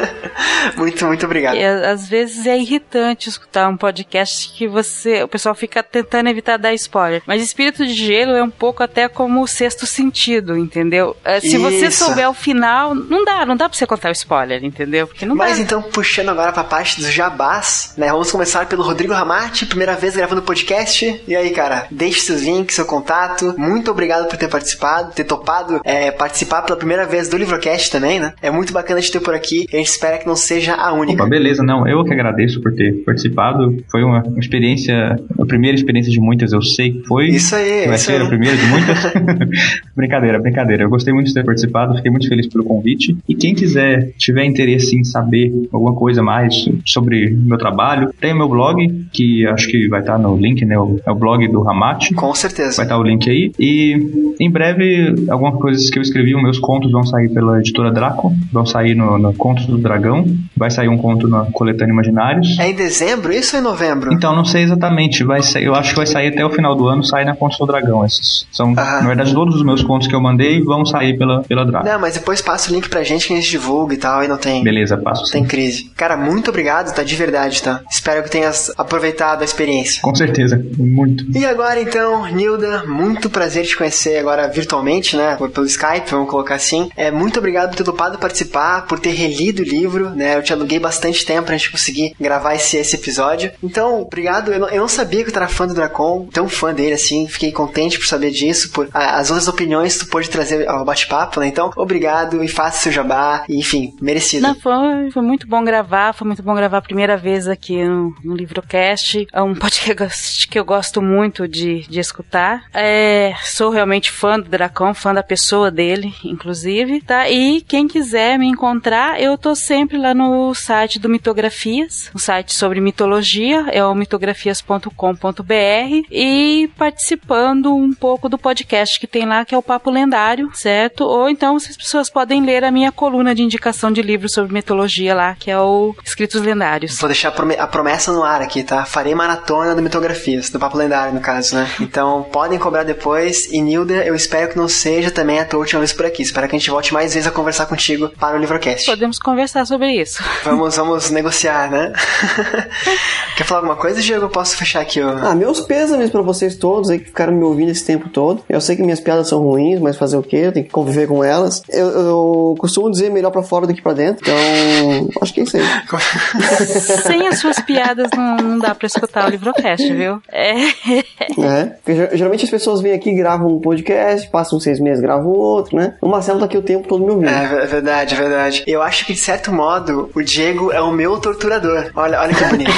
muito, muito obrigado. E, às vezes é irritante escutar um podcast podcast que você, o pessoal fica tentando evitar dar spoiler. Mas Espírito de Gelo é um pouco até como o sexto sentido, entendeu? É, se você Isso. souber o final, não dá, não dá pra você contar o spoiler, entendeu? Porque não Mas dá. então, puxando agora pra parte dos jabás, né? Vamos começar pelo Rodrigo Ramati, primeira vez gravando podcast. E aí, cara, deixe seus links, seu contato. Muito obrigado por ter participado, ter topado é, participar pela primeira vez do Livrocast também, né? É muito bacana te ter por aqui. E a gente espera que não seja a única. Opa, beleza, não, eu que agradeço por ter participado. Foi uma uma experiência, a primeira experiência de muitas, eu sei que foi. Isso aí, Vai isso ser aí. a primeira de muitas. brincadeira, brincadeira. Eu gostei muito de ter participado, fiquei muito feliz pelo convite. E quem quiser, tiver interesse em saber alguma coisa mais sobre meu trabalho, tem o meu blog, que acho que vai estar no link, né? É o blog do Ramate. Com Vai certeza. estar o link aí. E em breve, algumas coisas que eu escrevi, os meus contos vão sair pela editora Draco. Vão sair no, no Contos do Dragão. Vai sair um conto na Coletânea Imaginários. É em dezembro isso ou em novembro? Então, não sei exatamente. Vai sair, eu acho que vai sair até o final do ano, sair na Contos do Dragão. Esses são, Aham. na verdade, todos os meus contos que eu mandei vão sair pela, pela Draco. Não, mas depois passa o link pra gente que a gente divulga e tal, e não tem. Beleza, passo sim. Tem crise. Cara, muito obrigado, tá? De verdade, tá? Espero que tenhas aproveitado a experiência. Com certeza, muito. E agora então, Nilda, muito prazer te conhecer agora virtualmente, né? Pelo Skype, vamos colocar assim. É, muito obrigado por ter topado participar, por ter relido o livro, né? Eu te aluguei bastante tempo pra gente conseguir gravar esse, esse episódio. Então, obrigado. Eu não, eu não sabia que tu era fã do Dracon, tão fã dele assim. Fiquei contente por saber disso, por a- as outras opiniões que tu pôde trazer ao bate-papo, né? Então, obrigado e faça seu jabá. E, enfim, merecido. Não, foi, foi muito bom gravar, foi muito bom gravar a primeira vez aqui no, no Livrocast. É um podcast que eu gosto muito de, de escutar. É, sou realmente fã do Dracão, fã da pessoa dele, inclusive, tá? E quem quiser me encontrar, eu tô sempre lá no site do Mitografias, um site sobre mitologia, é o mitografias.com.br e participando um pouco do podcast que tem lá, que é o Papo Lendário, certo? Ou então as pessoas podem ler a minha coluna de indicação de livros sobre mitologia lá, que é o Escritos Lendários. Vou deixar a prome- a promessa no ar aqui, tá? Farei maratona do Mitografias, do Papo Lendário, no caso, né? Então, podem cobrar depois. E, Nilda, eu espero que não seja também a tua última vez por aqui. Espero que a gente volte mais vezes a conversar contigo para o Livrocast. Podemos conversar sobre isso. Vamos, vamos negociar, né? Quer falar alguma coisa, Diego? Eu posso fechar aqui o... Ah, meus pêsames pra vocês todos aí que ficaram me ouvindo esse tempo todo. Eu sei que minhas piadas são ruins, mas fazer o quê? Eu tenho que conviver com elas. Eu, eu costumo dizer melhor pra fora do que pra dentro. Então, acho que é isso aí. Sem as suas piadas não, não dá pra escutar o Livrocast, viu? É. É, porque geralmente as pessoas vêm aqui, gravam um podcast, passam seis meses, gravam outro, né? O Marcelo tá aqui o tempo todo me ouvindo. É é verdade, é verdade. Eu acho que, de certo modo, o Diego é o meu torturador. Olha, olha que bonito.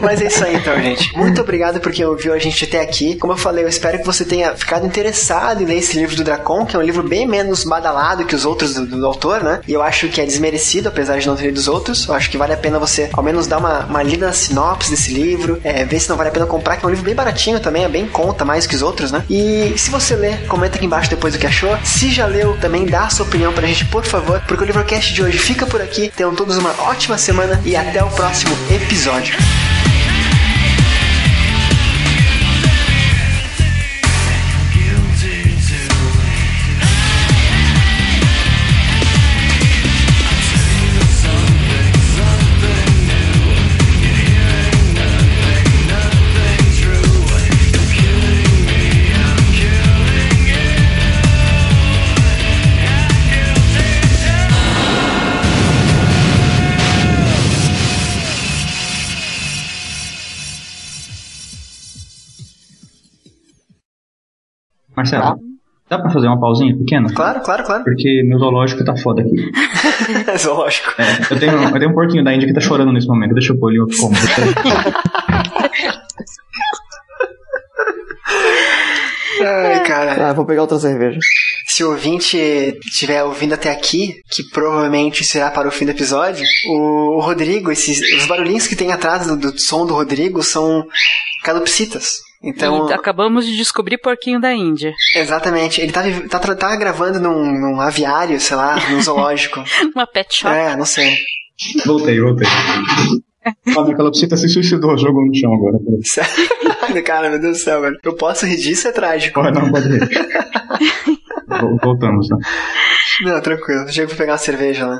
Mas é isso aí, então, gente. Muito obrigado por quem ouviu a gente até aqui. Como eu falei, eu espero que você tenha ficado interessado em ler esse livro do Dracon, que é um livro bem menos badalado que os outros do, do autor, né? E eu acho que é desmerecido, apesar de não ter lido os outros. Eu acho que vale a pena você, ao menos, dar uma, uma lida na sinopse desse livro, é, ver se não vale a pena comprar, que é um livro bem baratinho também, é bem em conta, mais que os outros, né? E se você ler, comenta aqui embaixo depois o que achou. Se já leu, também dá a sua opinião pra gente, por favor, porque o Livrocast de hoje fica por aqui. Tenham todos uma ótima semana e até o próximo episódio. Marcelo, dá pra fazer uma pausinha pequena? Claro, claro, claro. Porque meu zoológico tá foda aqui. Zoológico. É, eu, tenho, eu tenho um porquinho da Índia que tá chorando nesse momento. Deixa eu pôr ele em outro cômodo. Ai, cara. Ah, vou pegar outra cerveja. Se o ouvinte estiver ouvindo até aqui, que provavelmente será para o fim do episódio, o, o Rodrigo, esses, os barulhinhos que tem atrás do, do som do Rodrigo são calopsitas. Então, E acabamos de descobrir porquinho da Índia. exatamente, ele tá, tá, tá gravando num, num aviário, sei lá, num zoológico. Uma pet shop. é, não sei. voltei, voltei. Minha calopsita se suicidou, jogou no chão agora. Cara, meu Deus do céu, velho. Eu posso rir disso, é trágico. Pode, não, pode rir. Vol- Voltamos, né? Não, tranquilo. Chego pra pegar uma cerveja lá.